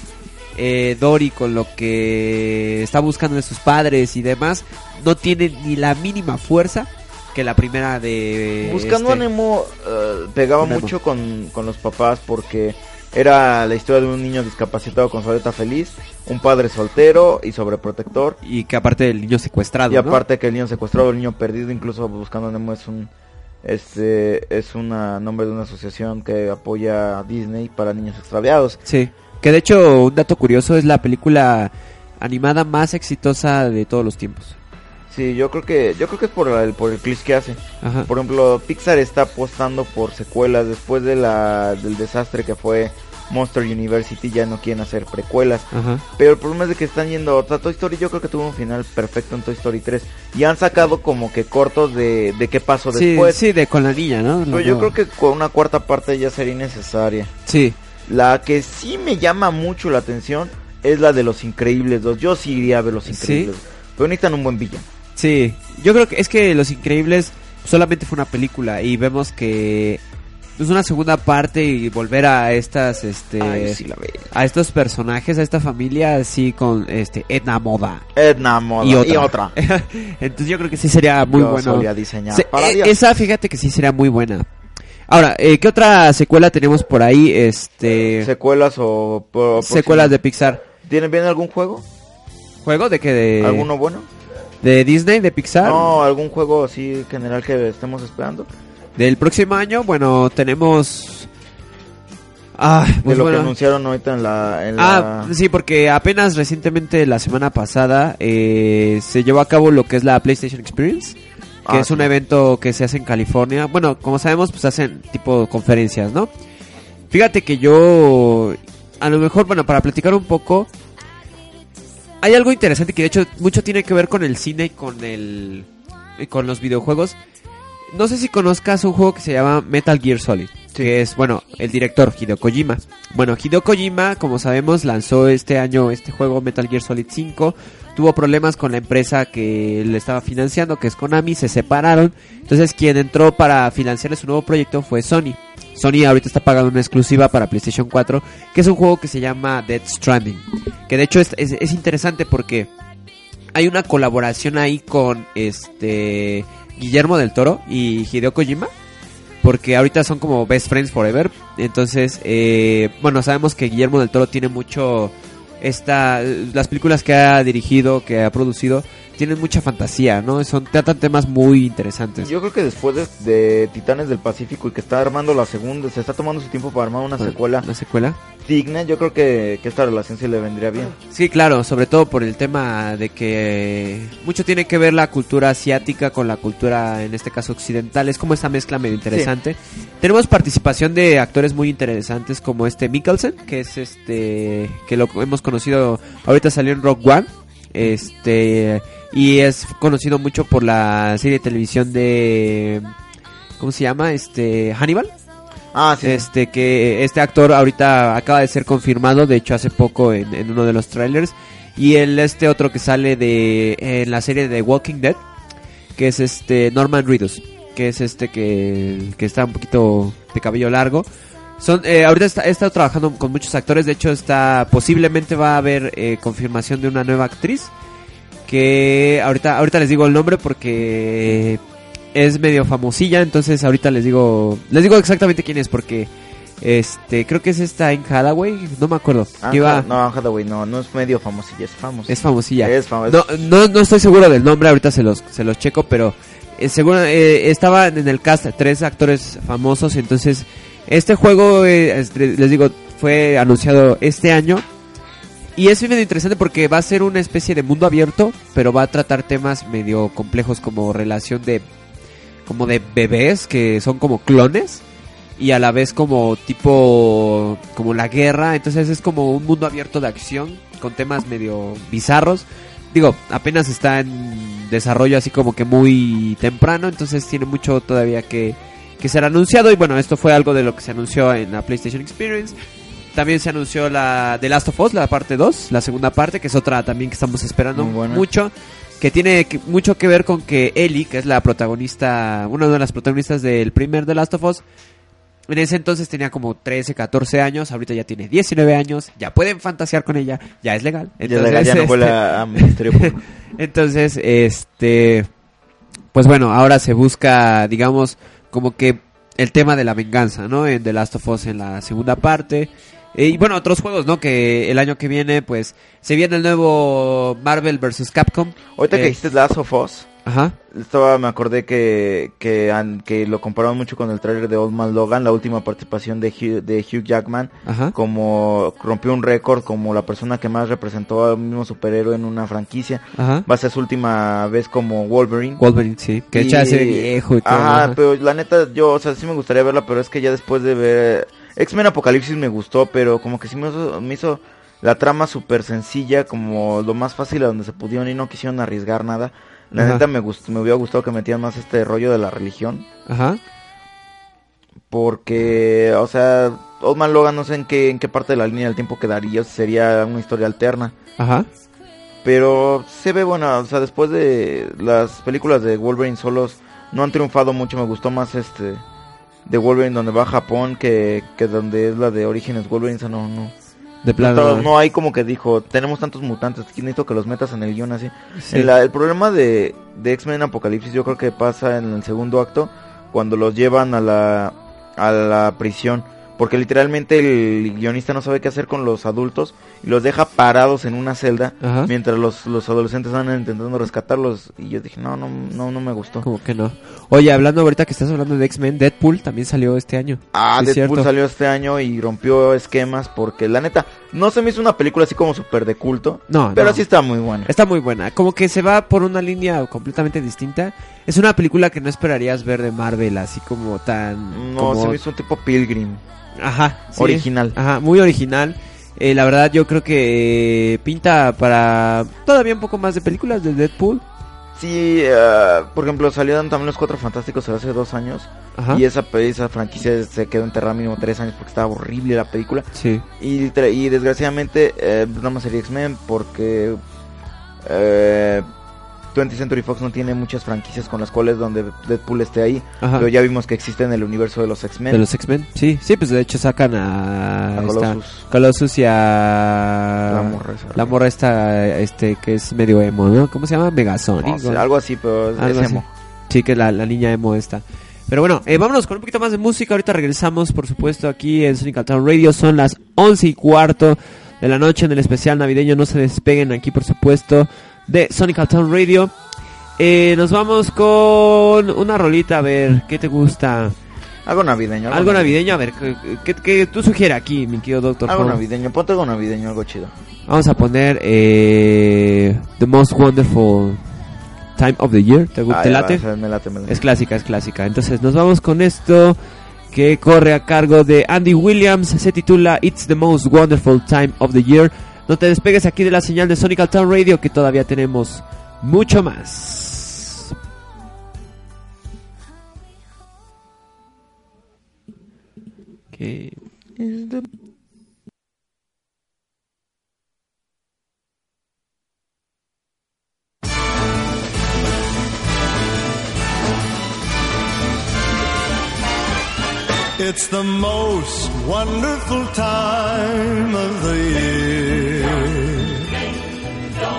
eh, Dory con lo que está buscando de sus padres y demás, no tiene ni la mínima fuerza que la primera de Buscando este, a Nemo eh, pegaba Nemo. mucho con, con los papás porque era la historia de un niño discapacitado con su aleta feliz, un padre soltero y sobreprotector. y que aparte del niño secuestrado, Y ¿no? aparte que el niño secuestrado, el niño perdido, incluso Buscando a Nemo es un este es un nombre de una asociación que apoya a Disney para niños extraviados. Sí, que de hecho un dato curioso es la película animada más exitosa de todos los tiempos. Sí, yo creo que yo creo que es por el por el clic que hace. Ajá. Por ejemplo, Pixar está apostando por secuelas después de la del desastre que fue Monster University, ya no quieren hacer precuelas. Ajá. Pero el problema es de que están yendo a otra Toy Story. Yo creo que tuvo un final perfecto en Toy Story 3. Y han sacado como que cortos de, de qué pasó Sí, después. sí, de con la niña, ¿no? Pero yo creo que con una cuarta parte ya sería innecesaria. Sí, La que sí me llama mucho la atención es la de Los Increíbles 2. Yo sí iría a ver Los ¿Sí? Increíbles. Pero necesitan un buen villano. Sí. Yo creo que es que Los Increíbles solamente fue una película y vemos que es una segunda parte y volver a estas, este, Ay, sí a estos personajes, a esta familia, así con, este, Edna Moda. Edna Moda. Y otra. Y otra. Entonces yo creo que sí sería muy Yo bueno. diseñar Se- para eh, Dios. esa, fíjate que sí sería muy buena. Ahora, eh, ¿qué otra secuela tenemos por ahí? Este, Secuelas o... o secuelas de Pixar. ¿Tienen bien algún juego? ¿Juego de qué? De, ¿Alguno bueno? ¿De Disney? ¿De Pixar? No, algún juego así general que estemos esperando. Del próximo año, bueno, tenemos... Ah, De pues lo bueno. que anunciaron ahorita en la... En Ah, la... sí, porque apenas recientemente, la semana pasada, eh, se llevó a cabo lo que es la PlayStation Experience, que Ah, es un sí. evento que se hace en California. Bueno, como sabemos, pues hacen tipo conferencias, ¿no? Fíjate que yo, a lo mejor, bueno, para platicar un poco, hay algo interesante que de hecho mucho tiene que ver con el cine y con el, y con los videojuegos. No sé si conozcas un juego que se llama Metal Gear Solid, que es, bueno, el director Hideo Kojima. Bueno, Hideo Kojima, como sabemos, lanzó este año este juego Metal Gear Solid 5. Tuvo problemas con la empresa que le estaba financiando, que es Konami, se separaron. Entonces quien entró para financiarle su nuevo proyecto fue Sony. Sony ahorita está pagando una exclusiva para PlayStation 4, que es un juego que se llama Dead Stranding. Que de hecho es, es- es interesante porque hay una colaboración ahí con este Guillermo del Toro y Hideo Kojima. Porque ahorita son como best friends forever. Entonces, eh, bueno, sabemos que Guillermo del Toro tiene mucho esta las películas que ha dirigido, que ha producido, tienen mucha fantasía, ¿no? Son tratan temas muy interesantes. Yo creo que después de, de Titanes del Pacífico y que está armando la segunda, se está tomando su tiempo para armar una secuela ¿Una secuela? digna, yo creo que, que esta relación sí le vendría bien. Sí, claro, sobre todo por el tema de que mucho tiene que ver la cultura asiática con la cultura, en este caso occidental. Es como esa mezcla medio interesante. Tenemos participación de actores muy interesantes como este Mikkelsen, que es este, que lo hemos conocido, ahorita salió en Rock One. Este, y es conocido mucho por la serie de televisión de, ¿cómo se llama? Este, Hannibal. Ah, sí. Este que este actor ahorita acaba de ser confirmado, de hecho hace poco en, en uno de los trailers. Y el este otro que sale de en la serie de Walking Dead, que es este Norman Reedus, que es este que, que está un poquito de cabello largo. Son, eh, ahorita está, he estado trabajando con muchos actores, de hecho está posiblemente va a haber eh, confirmación de una nueva actriz que ahorita ahorita les digo el nombre porque es medio famosilla, entonces ahorita les digo les digo exactamente quién es porque este creo que es esta en Hathaway, no me acuerdo. Ah, iba- No, Hathaway no, no es medio famosilla, es famosilla. Es famo- No, no, no estoy seguro del nombre, ahorita se los, se los checo, pero eh, seguro, eh, estaban en el cast tres actores famosos, entonces este juego, eh, les digo, fue anunciado este año. Y es medio interesante porque va a ser una especie de mundo abierto, pero va a tratar temas medio complejos como relación de como de bebés que son como clones y a la vez como tipo como la guerra, entonces es como un mundo abierto de acción con temas medio bizarros. Digo, apenas está en desarrollo así como que muy temprano, entonces tiene mucho todavía que, que ser anunciado y bueno, esto fue algo de lo que se anunció en la PlayStation Experience. También se anunció la The Last of Us, la parte 2, la segunda parte, que es otra también que estamos esperando mucho, que tiene que- mucho que ver con que Ellie, que es la protagonista, una de las protagonistas del primer The Last of Us, en ese entonces tenía como 13, 14 años, ahorita ya tiene 19 años, ya pueden fantasear con ella, ya es legal. Ya, la- ya no este, huele a, a Ministerio Público. entonces, este, pues bueno, ahora se busca, digamos, como que el tema de la venganza, ¿no? En The Last of Us en la segunda parte. Eh, y bueno, otros juegos, ¿no? Que el año que viene, pues, se viene el nuevo Marvel vs. Capcom. Ahorita que Eh, dijiste Last of Us, Ajá. estaba, me acordé que, que, que lo comparaban mucho con el trailer de Old Man Logan, la última participación de Hugh, de Hugh Jackman, Ajá. como rompió un récord como la persona que más representó al mismo superhéroe en una franquicia. Ajá. Va a ser su última vez como Wolverine. Wolverine, sí. Que Y- ya se ve viejo y todo. Ajá, ajá. pero la neta, yo, o sea, sí me gustaría verla, pero es que ya después de ver... X-Men Apocalipsis me gustó, pero como que sí me hizo, me hizo la trama súper sencilla, como lo más fácil a donde se pudieron y no quisieron arriesgar nada. La Ajá. neta me gustó, me hubiera gustado que metieran más este rollo de la religión, Ajá. porque, o sea, Old Man Logan no sé en qué, en qué parte de la línea del tiempo quedaría, sería una historia alterna. Ajá. Pero se ve buena, o sea, después de las películas de Wolverine solos no han triunfado mucho, me gustó más este de Wolverine donde va a Japón que, que donde es la de Orígenes Wolverine, o sea, no, no. De No, plano. estaba- no hay como que dijo, tenemos tantos mutantes, necesito que los metas en el guion así. Sí. En la- el problema de, de X-Men Apocalipsis yo creo que pasa en el segundo acto cuando los llevan a la, a la prisión. Porque literalmente el guionista no sabe qué hacer con los adultos y los deja parados en una celda Ajá. mientras los, los adolescentes van intentando rescatarlos. Y yo dije, no, no, no, no me gustó. Como que no. Oye, hablando ahorita que estás hablando de X-Men, Deadpool también salió este año. Ah, Sí, Deadpool salió este año y rompió esquemas porque la neta no se me hizo una película así como súper de culto. No, pero no. sí está muy buena. Está muy buena. Como que se va por una línea completamente distinta. Es una película que no esperarías ver de Marvel, así como tan. No, como- se me hizo un tipo Pilgrim. Ajá. sí. Original. Ajá, muy original. Eh, la verdad, yo creo que pinta para todavía un poco más de películas de Deadpool. Sí, eh, por ejemplo, salieron también los Cuatro Fantásticos hace dos años. Ajá. Y esa, esa franquicia se quedó enterrada mínimo tres años porque estaba horrible la película. Sí. Y, y desgraciadamente, eh, nada más sería X-Men porque eh, 20th Century Fox no tiene muchas franquicias con las cuales donde Deadpool esté ahí. Ajá. Pero ya vimos que existe en el universo de los X-Men. De los X-Men. Sí, sí, pues de hecho sacan a. A esta- Colossus. Colossus y a. La morra esa. La morra esta, este, que es medio emo, ¿no? ¿Cómo se llama? Megasonic. Algo así, pero es, Algo es así. emo. Sí, que la, la niña emo esta. Pero bueno, eh, vámonos con un poquito más de música. Ahorita regresamos, por supuesto, aquí en Sonic Town Radio. Son las once y cuarto de la noche en el especial navideño. No se despeguen aquí, por supuesto, de Sonic Town Radio. Eh, nos vamos con una rolita, a ver, ¿qué te gusta? Algo navideño. Algo navideño, a ver, ¿qué, qué, tú sugieres aquí, mi querido doctor? Algo Paul? navideño. Ponte algo navideño, algo chido. Vamos a poner eh, The Most Wonderful Time of the Year. ¿Te, Ah, te ya late? va, me late, me late. Es clásica, es clásica. Entonces nos vamos con esto que corre a cargo de Andy Williams. Se titula It's the Most Wonderful Time of the Year. No te despegues aquí de la señal de Sonic Town Radio que todavía tenemos mucho más. It's the most wonderful time of the year.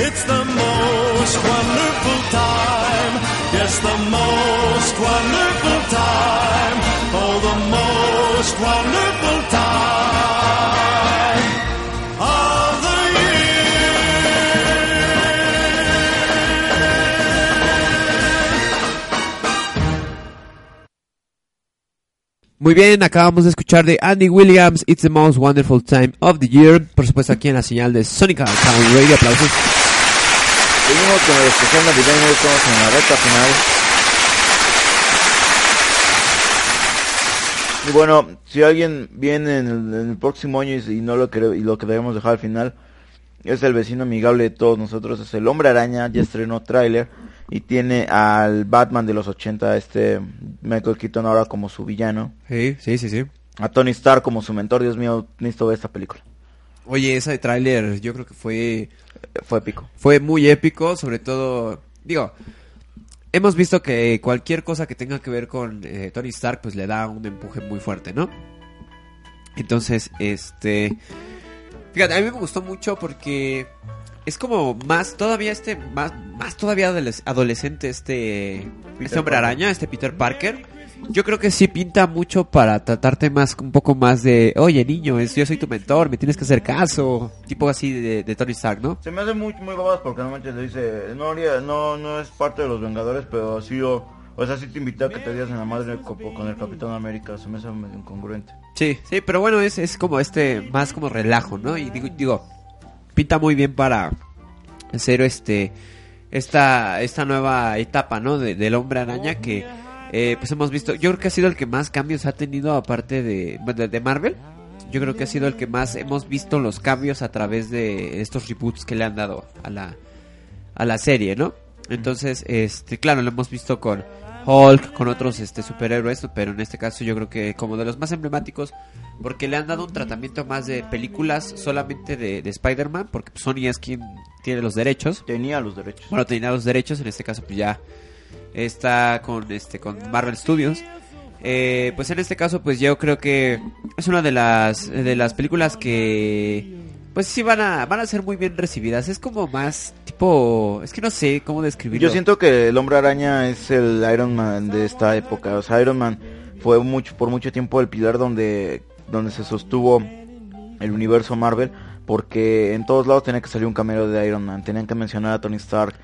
It's the most wonderful time. Yes, the most wonderful time. Oh, the most wonderful time of the Muy bien, acabamos de escuchar de Andy Williams, It's the Most Wonderful Time of the Year. Por supuesto, aquí en la señal de Sonic Town Radio. Aplausos. Seguimos con el especial navideño, estamos en la recta final. Y bueno, si alguien viene en el, en el próximo año y, y no lo quere- y lo queremos dejar al final, es el vecino amigable de todos nosotros, es el Hombre Araña, ya estrenó tráiler y tiene al Batman de los 80, este Michael Keaton ahora como su villano, Sí, sí, sí, sí. a Tony Stark como su mentor, Dios mío, necesito ver esta película. Oye, ese tráiler yo creo que fue Fue épico. fue muy épico, sobre todo, digo, hemos visto que cualquier cosa que tenga que ver con eh, Tony Stark, pues le da un empuje muy fuerte, ¿no? Entonces, este, fíjate, a mí me gustó mucho porque es como más, todavía este, más, más todavía adoles- adolescente este, este hombre Parker. araña, este Peter Parker. Yo creo que sí pinta mucho para tratarte más, un poco más de, oye niño, es, yo soy tu mentor, me tienes que hacer caso, tipo así de, de Tony Stark, ¿no? Se me hace muy, muy babas porque no manches le dice, no, no, no es parte de los Vengadores, pero sí yo, o sea, sí te invité a que te dieras en la madre co- con el Capitán América, se me hace medio incongruente. Sí, sí, pero bueno, es, es como este, más como relajo, ¿no? Y digo, digo, pinta muy bien para hacer este, esta, esta nueva etapa, ¿no? De- del hombre araña que, eh, pues hemos visto, yo creo que ha sido el que más cambios ha tenido aparte de, bueno, de, de Marvel. Yo creo que ha sido el que más hemos visto los cambios a través de estos reboots que le han dado a la, a la serie, ¿no? Entonces, este, claro, lo hemos visto con Hulk, con otros este superhéroes, pero en este caso yo creo que como de los más emblemáticos, porque le han dado un tratamiento más de películas solamente de, de Spider-Man, porque Sony es quien tiene los derechos. Tenía los derechos. Bueno, tenía los derechos, en este caso pues ya está con este con Marvel Studios. Eh, pues en este caso pues yo creo que es una de las de las películas que pues sí van a van a ser muy bien recibidas. Es como más tipo, es que no sé cómo describirlo. Yo siento que el Hombre Araña es el Iron Man de esta época. O sea, Iron Man fue mucho por mucho tiempo el pilar donde donde se sostuvo el universo Marvel porque en todos lados tenía que salir un cameo de Iron Man, tenían que mencionar a Tony Stark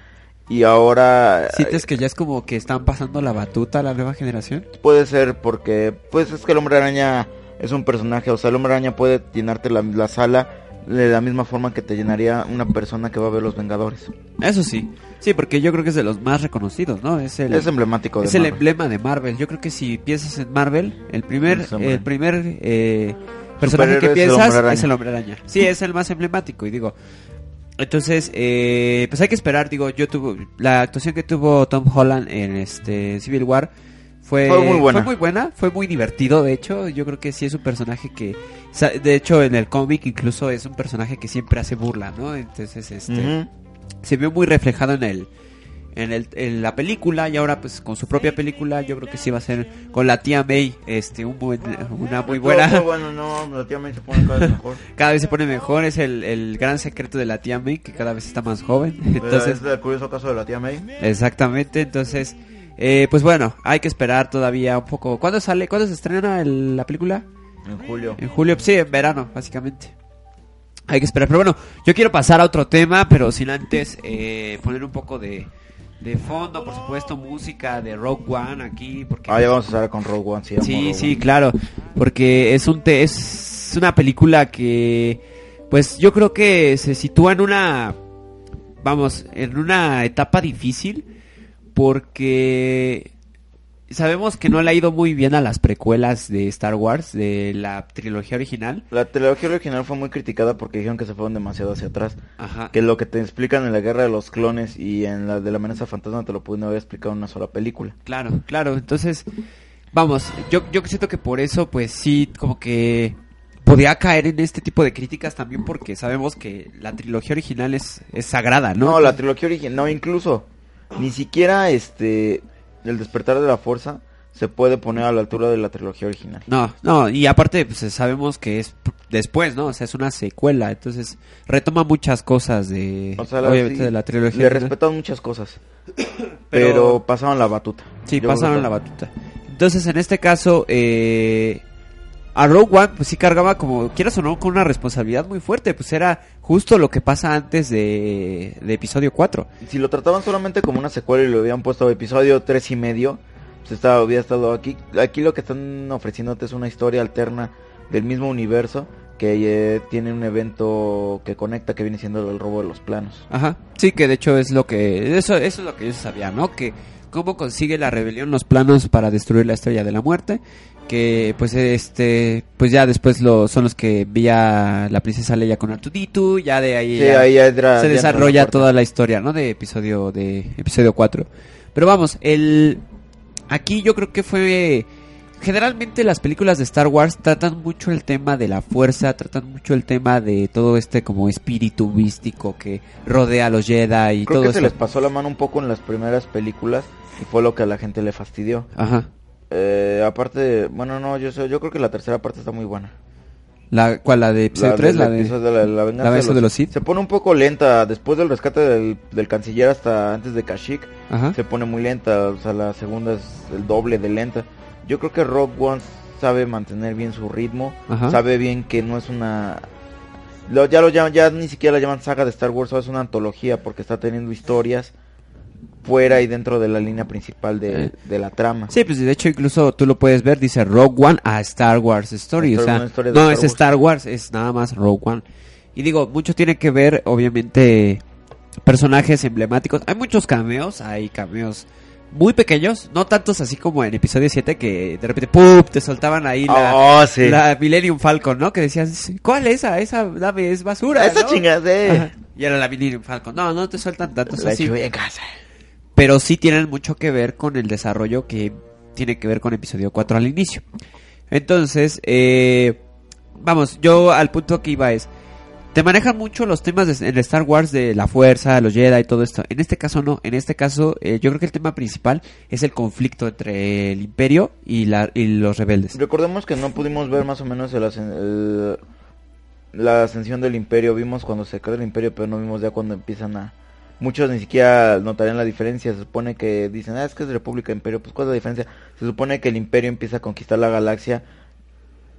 y ahora ¿Sientes que ya es como que están pasando la batuta a la nueva generación? puede ser porque pues es que el Hombre Araña es un personaje, o sea, el Hombre Araña puede llenarte la, la sala de la misma forma que te llenaría una persona que va a ver Los Vengadores. Eso sí. Sí, porque yo creo que es de los más reconocidos, ¿no? Es el Es emblemático de es el emblema de Marvel. Yo creo que si piensas en Marvel, el primer, el primer eh, personaje que Superhéroe es el piensas es el hombre araña. Sí, es el más emblemático y digo. Entonces, eh, pues hay que esperar. Digo, yo tuve la actuación que tuvo Tom Holland en este Civil War fue, Fue muy buena. Fue muy buena, fue muy divertido. De hecho, yo creo que sí es un personaje que, de hecho, en el cómic incluso es un personaje que siempre hace burla, ¿no? Entonces, este se vio muy reflejado en el en, el, en la película y ahora pues con su propia película yo creo que sí va a ser con la tía May este un buen, una muy buena Pero, bueno, no, la tía May se pone cada vez mejor. cada vez se pone mejor es el, el gran secreto de la tía May que cada vez está más joven Entonces, entonces es el curioso caso de la tía May. exactamente entonces eh, pues bueno hay que esperar todavía un poco ¿cuándo sale? ¿cuándo se estrena el- la película? En julio. En julio, sí, en verano, básicamente. Hay que esperar. Pero bueno, yo quiero pasar a otro tema, pero sin antes eh, poner un poco de, de fondo, por supuesto, música de Rogue One aquí. Porque... Ah, ya vamos a estar con Rogue One, sí. Sí, Rogue sí, One. claro, porque es un te es una película que pues yo creo que se sitúa en una vamos, en una etapa difícil porque sabemos que no le ha ido muy bien a las precuelas de Star Wars de la trilogía original. La trilogía original fue muy criticada porque dijeron que se fueron demasiado hacia atrás. Ajá. Que lo que te explican en la guerra de los clones y en la de la amenaza fantasma te lo pudieron haber explicado en una sola película. Claro, claro. Entonces, vamos, yo, yo siento que por eso, pues sí, como que podía caer en este tipo de críticas también porque sabemos que la trilogía original es, es sagrada, ¿no? No, la trilogía original, no, incluso ni siquiera este el despertar de la fuerza se puede poner a la altura de la trilogía original. No, no, y aparte pues, sabemos que es después, ¿no? O sea, es una secuela, entonces retoma muchas cosas de, O sea, la- obviamente, sí, de la trilogía. Le respetan muchas cosas, Pero- pero, pasaron la batuta. Sí, Yo pasaron la batuta. Entonces, en este caso, eh, a Rogue One, pues sí cargaba como, quieras o no, con una responsabilidad muy fuerte. Pues era justo lo que pasa antes de, de episodio 4. Si lo trataban solamente como una secuela y lo habían puesto episodio tres y medio, pues estaba, hubiera estado aquí. Aquí lo que están ofreciéndote es una historia alterna del mismo universo que eh, tiene un evento que conecta que viene siendo el robo de los planos. Ajá. Sí, que de hecho es lo que, eso, eso es lo que yo sabía, ¿no? Que cómo consigue la rebelión los planos para destruir la estrella de la muerte. Que pues este, pues ya después lo, son los que envía la princesa Leia con Artuditu, ya de ahí, Sí, ya- ahí ya entra- se entra desarrolla toda la historia, ¿no? De episodio de episodio 4. Pero vamos, el aquí yo creo que fue generalmente las películas de Star Wars tratan mucho el tema de la fuerza, tratan mucho el tema de todo este como espíritu místico que rodea a los Jedi y Creo todo que eso. se les pasó la mano un poco en las primeras películas y fue lo que a la gente le fastidió. Ajá. Eh, aparte, bueno, no, yo sé- yo creo que la tercera parte está muy buena. La cuál la de episodio 3, del la de la, la venganza de los Sith. Se pone un poco lenta después del rescate del, del canciller hasta antes de Kashyyyk. Ajá. Se pone muy lenta, o sea, la segunda es el doble de lenta. Yo creo que Rogue One sabe mantener bien su ritmo, Ajá. sabe bien que no es una lo- ya lo llaman, ya ni siquiera la llaman saga de Star Wars, solo es una antología porque está teniendo historias fuera y dentro de la línea principal de, Eh. de la trama. Sí, pues de hecho incluso tú lo puedes ver, dice Rogue One a Star Wars Story, Star- o sea, no Star es. Star Wars, es nada más Rogue One. Y digo, mucho tiene que ver, obviamente, personajes emblemáticos. Hay muchos cameos, hay cameos muy pequeños, no tantos así como en episodio 7 que de repente ¡pum! te soltaban ahí la, Oh, sí. la Millennium Falcon, ¿no? Que decías, ¿cuál es esa? Esa nave es basura, Esa ¿no? chingada. Ajá. Y era la Millennium Falcon. No, no te sueltan tantos La así. en casa. Pero sí tienen mucho que ver con el desarrollo que tiene que ver con episodio 4 al inicio. Entonces, eh, vamos, yo al punto que iba es, te manejan mucho los temas de, en Star Wars de la fuerza, los Jedi y todo esto. En este caso no, en este caso eh, yo creo que el tema principal es el conflicto entre el imperio y, la, los rebeldes. Recordemos que no pudimos ver más o menos el- la ascensión del imperio. Vimos cuando se cae el imperio, pero no vimos ya cuando empiezan a... Muchos ni siquiera notarían la diferencia. Se supone que dicen, ah, es que es República Imperio. Pues, ¿cuál es la diferencia? Se supone que el imperio empieza a conquistar la galaxia,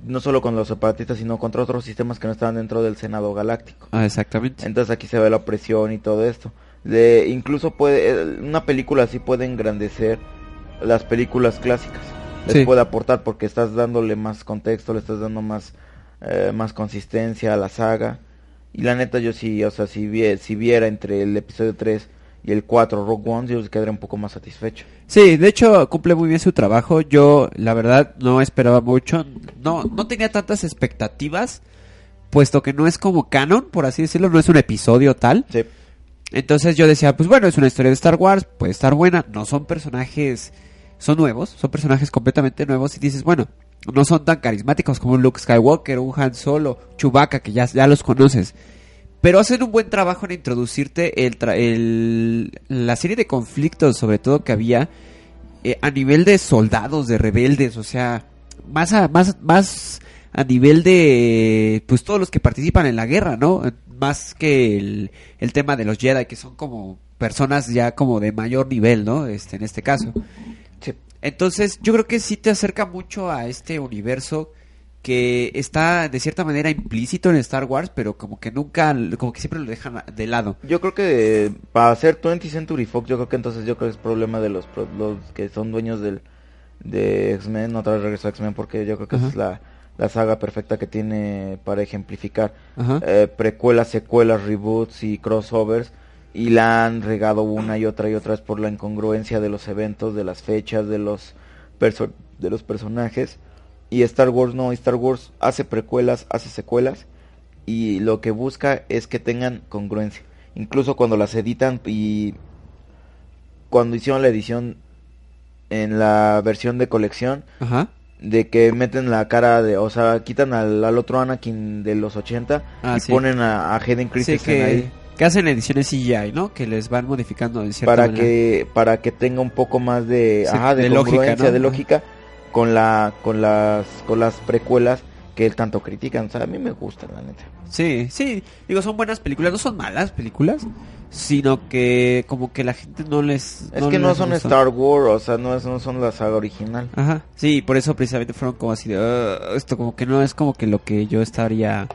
no solo con los separatistas, sino contra otros sistemas que no estaban dentro del Senado Galáctico. Ah, exactamente. Entonces aquí se ve la opresión y todo esto. De, incluso puede, eh, una película así puede engrandecer las películas clásicas. Les Sí. puede aportar porque estás dándole más contexto, le estás dando más, eh, más consistencia a la saga. Y la neta yo sí, o sea, si, vie- si viera entre el episodio 3 y el 4 Rogue One, yo quedaría un poco más satisfecho. Sí, de hecho cumple muy bien su trabajo. Yo, la verdad, no esperaba mucho. No, no tenía tantas expectativas, puesto que no es como canon, por así decirlo, no es un episodio tal. Sí. Entonces yo decía, pues bueno, es una historia de Star Wars, puede estar buena. No son personajes, son nuevos, son personajes completamente nuevos y dices, bueno, no son tan carismáticos como un Luke Skywalker, un Han Solo, Chewbacca, que ya, ya los conoces. Pero hacen un buen trabajo en introducirte el, el- la serie de conflictos, sobre todo que había eh, a nivel de soldados, de rebeldes, o sea, más a, más, más a nivel de, pues todos los que participan en la guerra, ¿no? Más que el, el tema de los Jedi, que son como personas ya como de mayor nivel, ¿no? Este, en este caso. Entonces, yo creo que sí te acerca mucho a este universo que está de cierta manera implícito en Star Wars, pero como que nunca, como que siempre lo dejan de lado. Yo creo que para hacer 20th Century Fox, yo creo que entonces yo creo que es problema de los, los que son dueños del de X-Men, otra vez regreso a X-Men porque yo creo que esa es la, la saga perfecta que tiene para ejemplificar eh, precuelas, secuelas, reboots y crossovers y la han regado una y otra y otra vez por la incongruencia de los eventos, de las fechas, de los perso- de los personajes y Star Wars no, Star Wars hace precuelas, hace secuelas y lo que busca es que tengan congruencia. Incluso cuando las editan y cuando hicieron la edición en la versión de colección Ajá. de que meten la cara de, o sea, quitan al, al otro Anakin de los 80 Ah, y sí. ponen a, a Hayden Sí, ahí que, hacen ediciones CGI, ¿no? Que les van modificando de cierta para manera. que para que tenga un poco más de, Sí, ajá, de, de lógica, de lógica con la con las con las precuelas que él tanto critican, o sea, a mí me gustan la neta. Sí, sí, digo, son buenas películas, no son malas películas, sino que como que la gente no les... Es que no son. Star Wars, o sea, no, es, no son la saga original. Ajá, sí, por eso precisamente fueron como así de... "Ugh", esto como que no es como que lo que yo estaría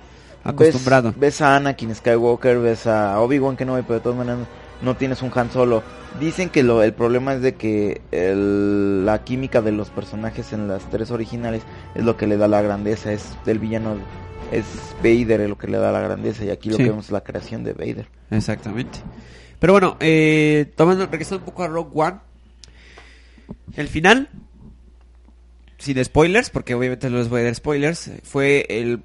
acostumbrado. Ves, ves a Anakin Skywalker, ves a Obi-Wan Kenobi, pero de todas maneras no tienes un Han Solo. Dicen que lo, el problema es de que el- la química de los personajes en las tres originales es lo que le da la grandeza, es del villano, es Vader lo que le da la grandeza y aquí lo Sí. que vemos es la creación de Vader. Exactamente. Pero bueno, eh, tomando, regresando un poco a Rogue One. El final, sin spoilers, porque obviamente no les voy a dar spoilers, fue el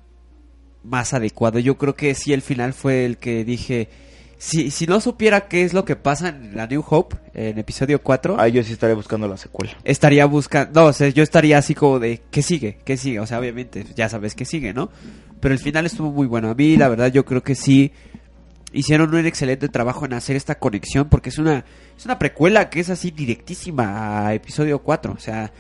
más adecuado. Yo creo que sí, el final fue el que dije... Si, si no supiera qué es lo que pasa en la New Hope, en episodio 4, Ah, yo sí estaré buscando la secuela. estaría buscando, no, o sea, yo estaría así como de, ¿qué sigue? ¿Qué sigue? O sea, obviamente, ya sabes qué sigue, ¿no? Pero el final estuvo muy bueno. A mí, la verdad, yo creo que sí hicieron un excelente trabajo en hacer esta conexión, porque es una, es una precuela que es así directísima a episodio 4. O sea,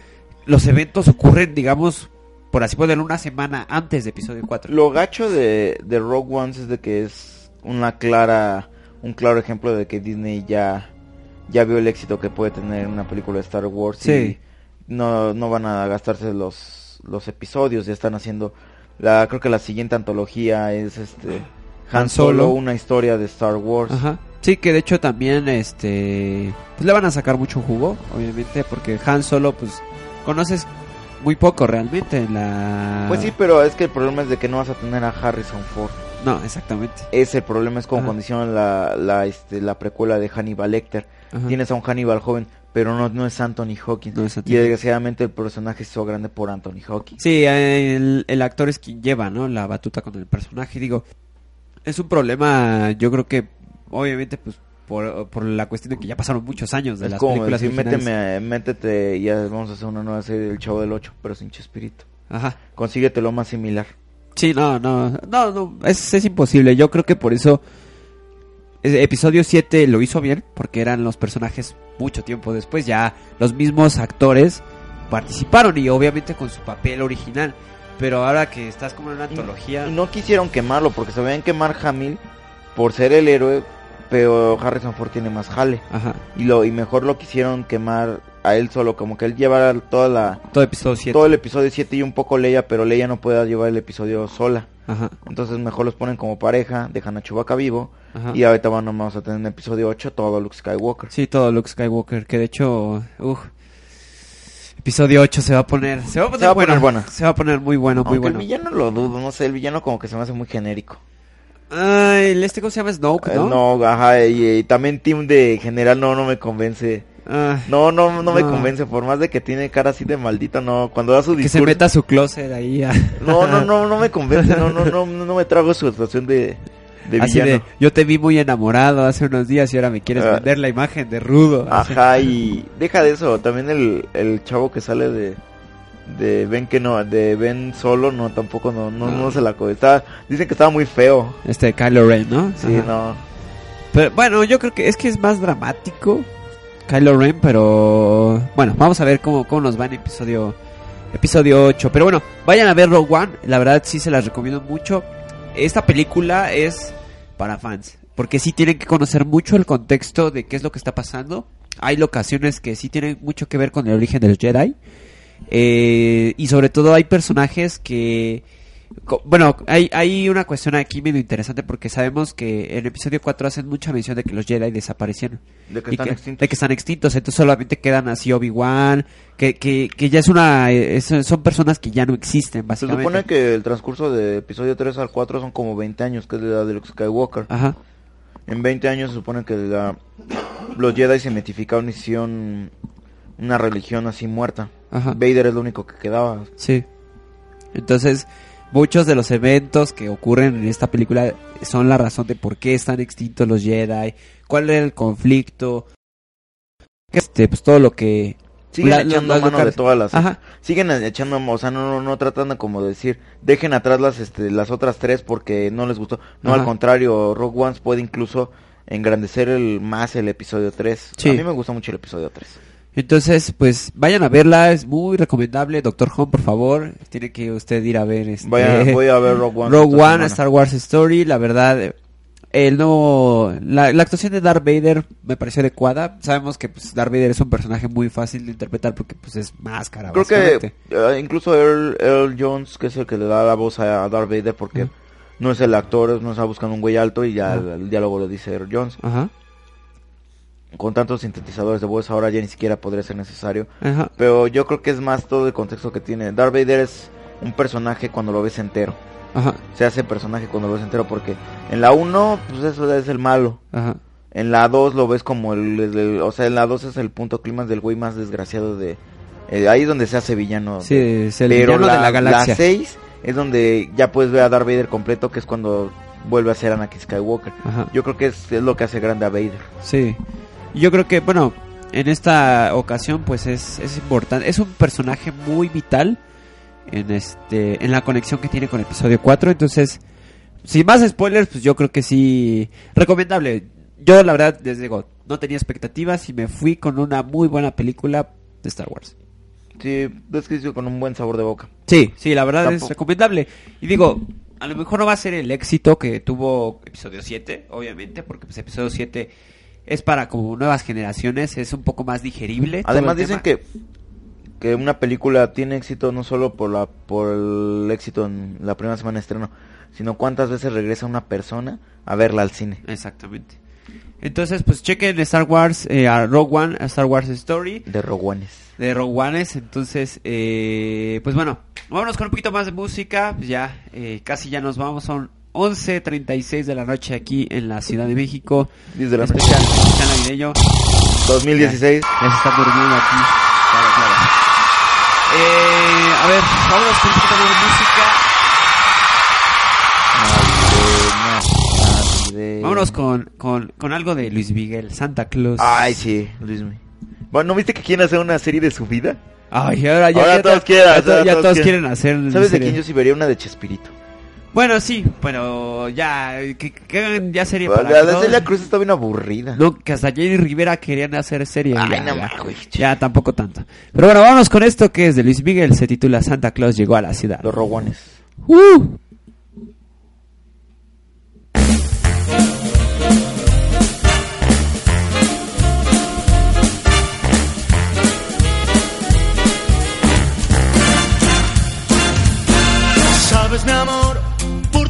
los eventos ocurren, digamos, por así ponerlo, una semana antes de episodio 4. Lo gacho de, de Rogue One es de que es una clara, un claro ejemplo de que Disney ya, ya vio el éxito que puede tener una película de Star Wars Sí. y no, no van a gastarse los, los episodios, ya están haciendo, la, creo que la siguiente antología es este Han Solo, Solo. una historia de Star Wars. Ajá. Sí, que de hecho también, este, pues le van a sacar mucho jugo, obviamente, porque Han Solo, pues, conoces muy poco realmente en la... Pues sí, pero es que el problema es de que no vas a tener a Harrison Ford. No, exactamente. Ese problema es como Ajá. cuando hicieron la, la, este, la precuela de Hannibal Lecter. Ajá. Tienes a un Hannibal joven, pero no, no es Anthony Hawkins. No es y desgraciadamente el personaje se hizo grande por Anthony Hawkins. Sí, el, el actor es quien lleva, ¿no? La batuta con el personaje. Digo, es un problema, yo creo que, obviamente, pues, por, por la cuestión de que ya pasaron muchos años de Es las como películas decir, méteme, métete, ya vamos a hacer una nueva serie del Chavo del 8, pero sin Chespirito. Ajá. Consíguete lo más similar. Sí, no, no, no, no, es, es imposible. Yo creo que por eso episodio 7 lo hizo bien, porque eran los personajes mucho tiempo después, ya los mismos actores participaron y obviamente con su papel original. Pero ahora que estás como en una antología... Y no quisieron quemarlo porque se veían quemar Hamill por ser el héroe, pero Harrison Ford tiene más jale. Ajá, Y lo y mejor lo quisieron quemar a él solo, como que él llevara toda la todo episodio 7. todo el episodio 7 y un poco Leia, pero Leia no puede llevar el episodio sola. Ajá, Entonces mejor los ponen como pareja, dejan a Chewbacca vivo ajá. y ahorita van- vamos a tener en episodio 8 todo Luke Skywalker. Sí, todo Luke Skywalker, que de hecho, uf, episodio 8 se va a poner, se va a poner, Se va bueno, poner buena. se va a poner muy bueno, muy Aunque bueno. el villano lo dudo, no sé, el villano como que se me hace muy genérico. Ay, el este cómo se llama Snoke, Eh, ¿no? no, ajá, y, y también Team de general no, no me convence. Ah, No, no, no me No. convence, por más de que tiene cara así de maldito, no, cuando da su que se discurso. meta a su closet ahí. a- No, no, no, no me convence, no, no, no, no me trago su actuación de, de Así villano. de, yo te vi muy enamorado hace unos días y ahora me quieres Ah. vender la imagen de rudo. Así. Ajá, y deja de eso, también el, el chavo que sale de de Ben que no, de Ben solo, no, tampoco no, no, no se la está, dicen que estaba muy feo. Este Kylo Ren, ¿no? Sí, Ajá. no. Pero bueno, yo creo que es que es más dramático Kylo Ren, pero bueno, vamos a ver cómo, cómo nos va en episodio episodio 8. Pero bueno, vayan a ver Rogue One, la verdad sí se las recomiendo mucho. Esta película es para fans, porque sí tienen que conocer mucho el contexto de qué es lo que está pasando. Hay locaciones que sí tienen mucho que ver con el origen de los Jedi. Eh, y sobre todo hay personajes que... Bueno, hay, hay una cuestión aquí medio interesante porque sabemos que en episodio 4 hacen mucha mención de que los Jedi desaparecieron. De que están que, extintos. de que están extintos, entonces solamente quedan así Obi-Wan, que, que, que ya es una... es- son personas que ya no existen, Se básicamente. supone que el transcurso de episodio 3 al 4 son como 20 años, que es la edad de Luke Skywalker. Ajá, En 20 años se supone que la- los Jedi se metificaron y hicieron una religión así muerta. Ajá. Vader es lo único que quedaba. Sí. Entonces, muchos de los eventos que ocurren en esta película son la razón de por qué están extintos los Jedi, cuál era el conflicto, este, pues todo lo que... Siguen La- echando mano de todas las... Ajá, Siguen echando, o sea, no, no, no tratan de como decir, dejen atrás las, este, las otras tres porque no les gustó. No, Ajá. al contrario, Rogue One puede incluso engrandecer el más el episodio 3. Sí. A mí me gusta mucho el episodio 3. Entonces, pues vayan a verla, es muy recomendable. Doctor Home, por favor, tiene que usted ir a ver este... Vaya, voy a ver Rogue One. Rogue One. Star Wars Story, la verdad, el no, la, la actuación de Darth Vader me pareció adecuada. Sabemos que pues, Darth Vader es un personaje muy fácil de interpretar porque pues es máscara. Creo que eh, incluso Earl, Earl Jones, que es el que le da la voz a Darth Vader, porque no es el actor, no está buscando un güey alto y ya el diálogo lo dice Earl Jones. Ajá, Con tantos sintetizadores de voz ahora ya ni siquiera podría ser necesario. ajá, Pero yo creo que es más todo el contexto que tiene. Darth Vader es un personaje cuando lo ves entero. ajá, Se hace personaje cuando lo ves entero porque en la 1, pues eso es el malo. ajá. En la 2 lo ves como el, el- el- o sea, en la 2 es el punto clímax del güey más desgraciado de... eh, ahí es donde se hace villano. Sí, es el Pero villano la, de la galaxia. 6 es donde ya puedes ver a Darth Vader completo, que es cuando vuelve a ser Anakin Skywalker. Ajá, Yo creo que es, es lo que hace grande a Vader. sí. Yo creo que, bueno, en esta ocasión pues es, es importante, es un personaje muy vital en este en la conexión que tiene con episodio 4, entonces sin más spoilers, pues yo creo que sí recomendable. Yo la verdad les digo, no tenía expectativas y me fui con una muy buena película de Star Wars. Sí, es que con un buen sabor de boca. Sí, sí, la verdad es recomendable. Y digo, a lo mejor no va a ser el éxito que tuvo episodio 7, obviamente, porque pues episodio 7 es para como nuevas generaciones, es un poco más digerible. Además dicen tema. que que una película tiene éxito no solo por la por el éxito en la primera semana de estreno, sino cuántas veces regresa una persona a verla al cine. Exactamente. Entonces, pues chequen Star Wars, eh, a Rogue One, a Star Wars Story De Roguanes. de Rogue Ones. Entonces, eh, pues bueno, vámonos con un poquito más de música. Pues ya, eh, casi ya nos vamos. Son 11.36 de la noche aquí en la Ciudad de México. Desde la especial, especial navideño. 2016. Ya se está durmiendo aquí. Claro, claro. Eh, a ver, vámonos con un poquito de música. Vámonos con, con, con algo de Luis Miguel, Santa Claus. Ay, sí, Luis Mi. Bueno, ¿no viste que quieren hacer una serie de su vida? Ay, ahora ya, Ahora ya todos to- quieren, ya to- ahora ya todos todos quieren. quieren hacer. ¿Sabes de quién yo sí vería una de Chespirito? Bueno, sí, pero ya, que, ya serie La para de todos. Celia Cruz está bien aburrida. No, que hasta Jenny Rivera querían hacer serie. Ay, ya, no ya. güey. Ya, tampoco tanto. Pero bueno, vamos con esto que es de Luis Miguel. Se titula Santa Claus llegó a la ciudad. Los rogones. ¡Uh!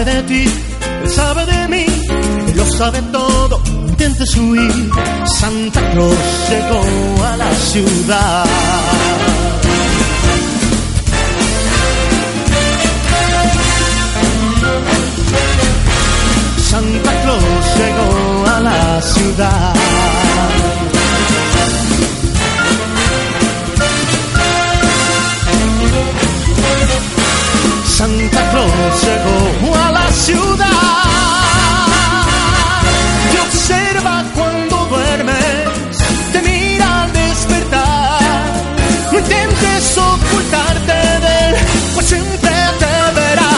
sabe de ti, él sabe de mí, él lo sabe todo. Intentes huir, Santa Claus llegó a la ciudad. Santa Claus llegó a la ciudad. Santa Claus llegó a la ciudad. Te observa cuando duermes, te mira al despertar. No intentes ocultarte de él, pues siempre te verá.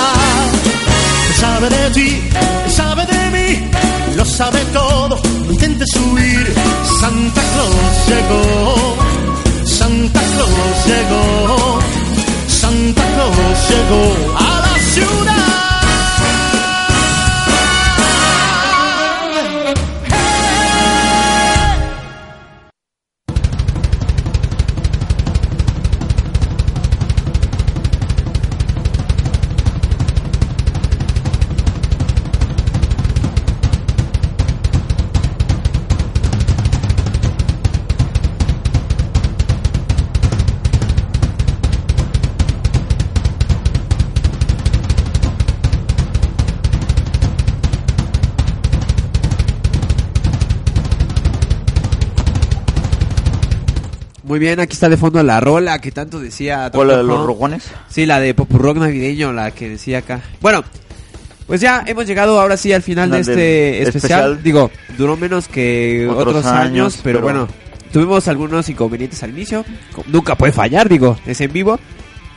Sabe de ti, sabe de mí, lo sabe todo, no intentes huir. Santa Claus llegó, Santa Claus llegó, Santa Claus llegó a la ciudad. Muy bien, aquí está de fondo la rola que tanto decía. ¿Cuál la de los rogones? Sí, la de Popurrock navideño, la que decía acá. Bueno, pues ya hemos llegado ahora sí al final de Final este especial. especial. Digo, duró menos que Otros otros, años, años, pero, pero- bueno, tuvimos algunos inconvenientes al inicio. Nunca puede fallar, digo, es en vivo.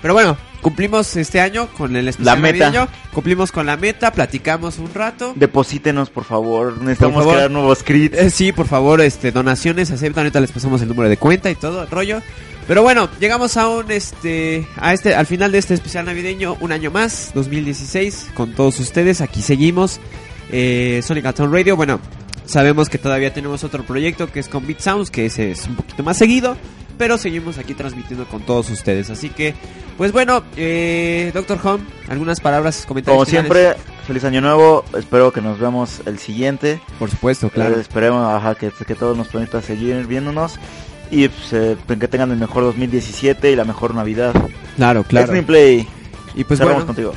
Pero bueno, cumplimos este año con el especial La meta. navideño, cumplimos con la meta, platicamos un rato. Deposítenos, por favor. Necesitamos favor. crear nuevos crits. Eh, sí, por favor, este, donaciones aceptan. Ahorita les pasamos el número de cuenta y todo el rollo. Pero bueno, llegamos a un este a este al final de este especial navideño, un año más, 2016, con todos ustedes. Aquí seguimos eh, Sonic Atom Radio. Bueno, sabemos que todavía tenemos otro proyecto que es con Beat Sounds, que ese es un poquito más seguido, pero seguimos aquí transmitiendo con todos ustedes. Así que, pues bueno, eh, Doctor Home, algunas palabras, comentarios. Como finales? siempre, feliz año nuevo. Espero que nos veamos el siguiente. por supuesto, claro. Eh, esperemos ajá, que, que todos nos permita seguir viéndonos. Y pues, eh, que tengan el mejor 2017 y la mejor Navidad. Claro, claro. Play. Y pues cerramos bueno, contigo.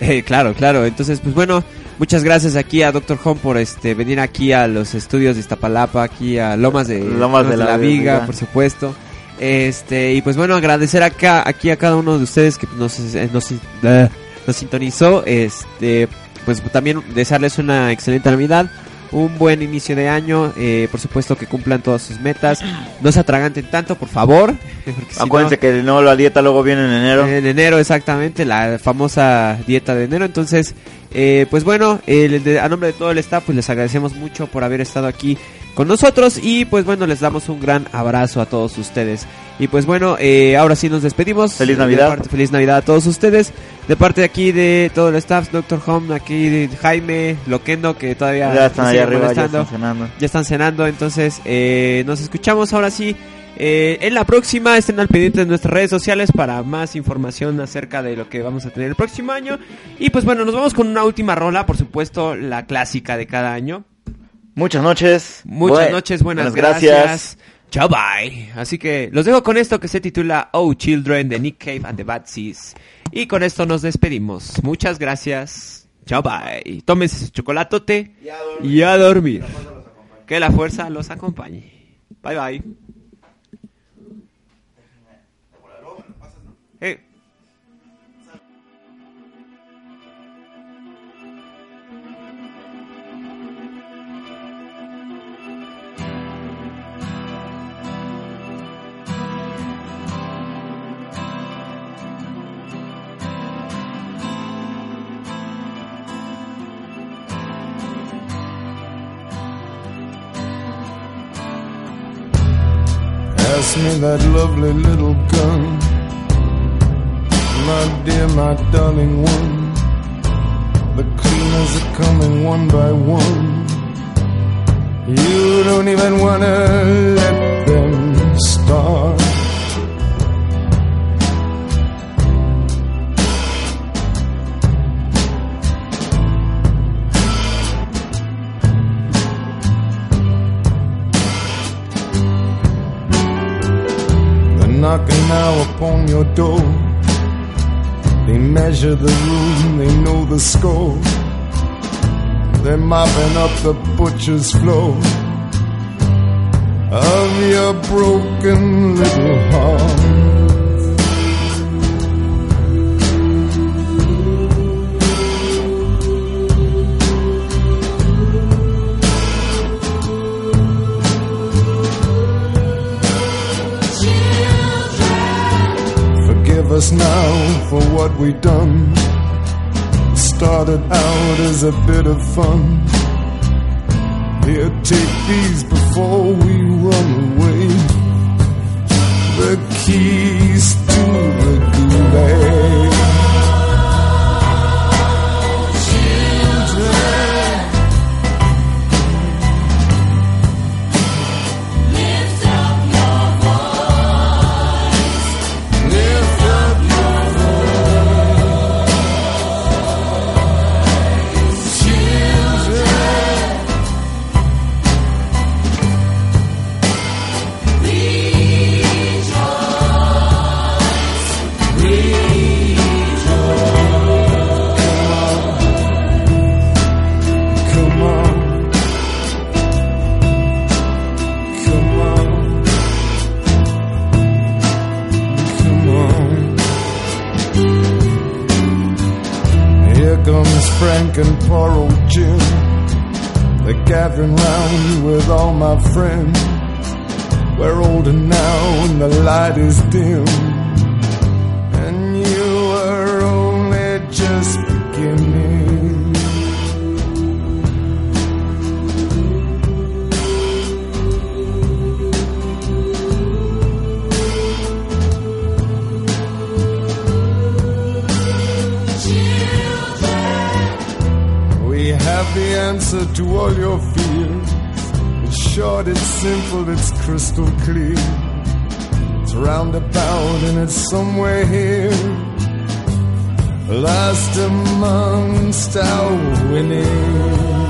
Eh, claro, claro. Entonces, pues bueno, muchas gracias aquí a Doctor Home por este venir aquí a los estudios de Iztapalapa, aquí a Lomas de Lomas de la Viga, Viga. por supuesto. Este, y pues bueno, agradecer acá aquí a cada uno de ustedes que nos eh, nos, eh, nos sintonizó, este, pues también desearles una excelente Navidad. Un buen inicio de año, eh, por supuesto que cumplan todas sus metas, no se atraganten tanto, por favor. si no- que no, la dieta luego viene en enero. en enero, exactamente, la famosa dieta de enero. Entonces, eh, pues bueno, de- a nombre de todo el staff, pues les agradecemos mucho por haber estado aquí con nosotros. Y pues bueno, les damos un gran abrazo a todos ustedes. Y pues bueno, eh, ahora sí nos despedimos. Feliz Navidad. parte- feliz Navidad a todos ustedes. De parte de aquí de todo el staff, Doctor Home, aquí de Jaime, Loquendo, que todavía ya están allá arriba, ya están cenando. ya están cenando, entonces eh, nos escuchamos ahora sí Eh, en la próxima estén al pendiente de nuestras redes sociales para más información acerca de lo que vamos a tener el próximo año. Y pues bueno, nos vamos con una última rola, por supuesto, la clásica de cada año. Muchas noches. Muchas noches, buenas, buenas gracias. Chao, bye. Así que los dejo con esto que se titula Oh Children de Nick Cave and the Bad Seas. Y con esto nos despedimos. Muchas gracias. Chao, bye. Tómense su chocolatote y a dormir. Que la fuerza los acompañe. Bye, bye. Pass me that lovely little gun. My dear, my darling one. The cleaners are coming one by one. You don't even wanna let them start. Your door. They measure the room, they know the score. They're mopping up the butcher's floor of your broken little heart. Us now for what we done. Started out as a bit of fun. Here, take these before we run away. The keys to the gulag. And poor old Jim. They're gathering round with all my friends. We're older now and the light is dim. To all your fears. It's short, it's simple, it's crystal clear. It's roundabout and it's somewhere here. Last amongst our winning.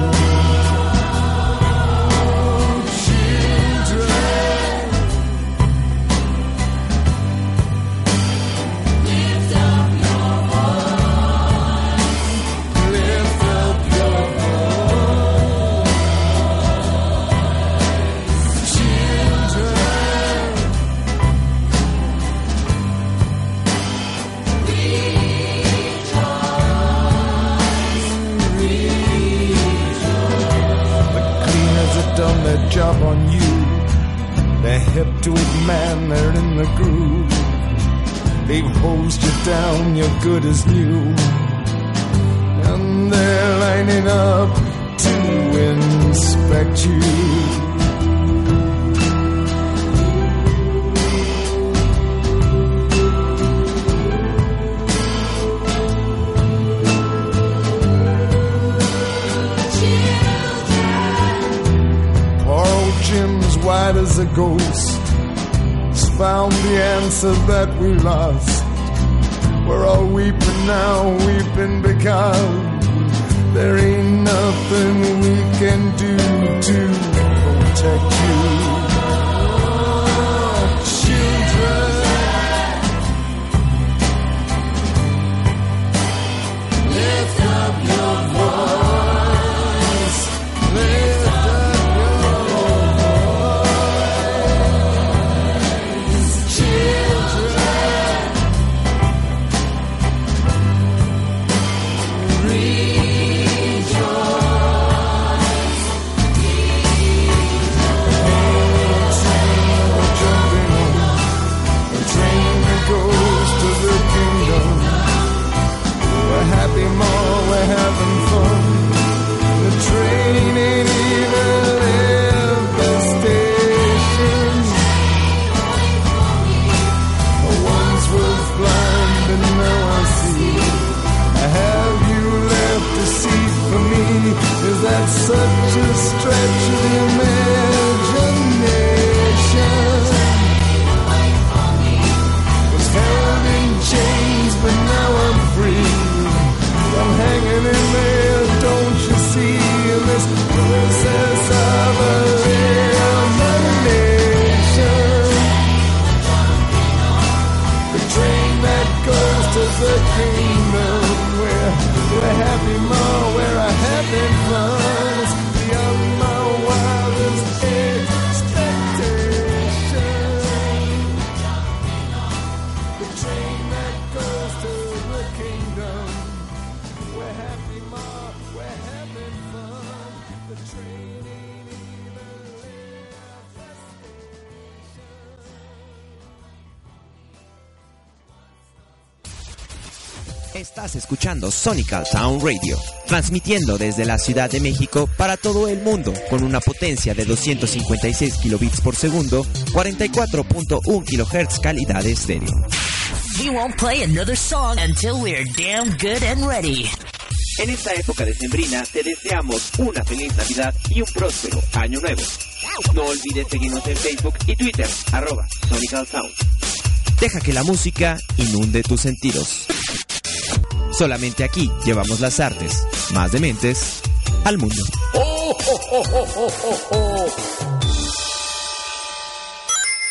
Hip to it, man, they're in the groove. They've hosed you down, you're good as new. And they're lining up to inspect you. White as a ghost. found the answer that we lost. We're all weeping now, weeping because there ain't nothing we can do to protect you. Escuchando Sonical Sound Radio, transmitiendo desde la Ciudad de México para todo el mundo con una potencia de 256 kilobits por segundo, 44.1 kilohertz calidad estéreo. We won't play another song until we're damn good and ready. En esta época decembrina te deseamos una feliz Navidad y un próspero año nuevo. No olvides seguirnos en Facebook y Twitter, arroba Sonical Sound. Deja que la música inunde tus sentidos. Solamente aquí llevamos las artes más dementes al mundo. Oh, ho, ho.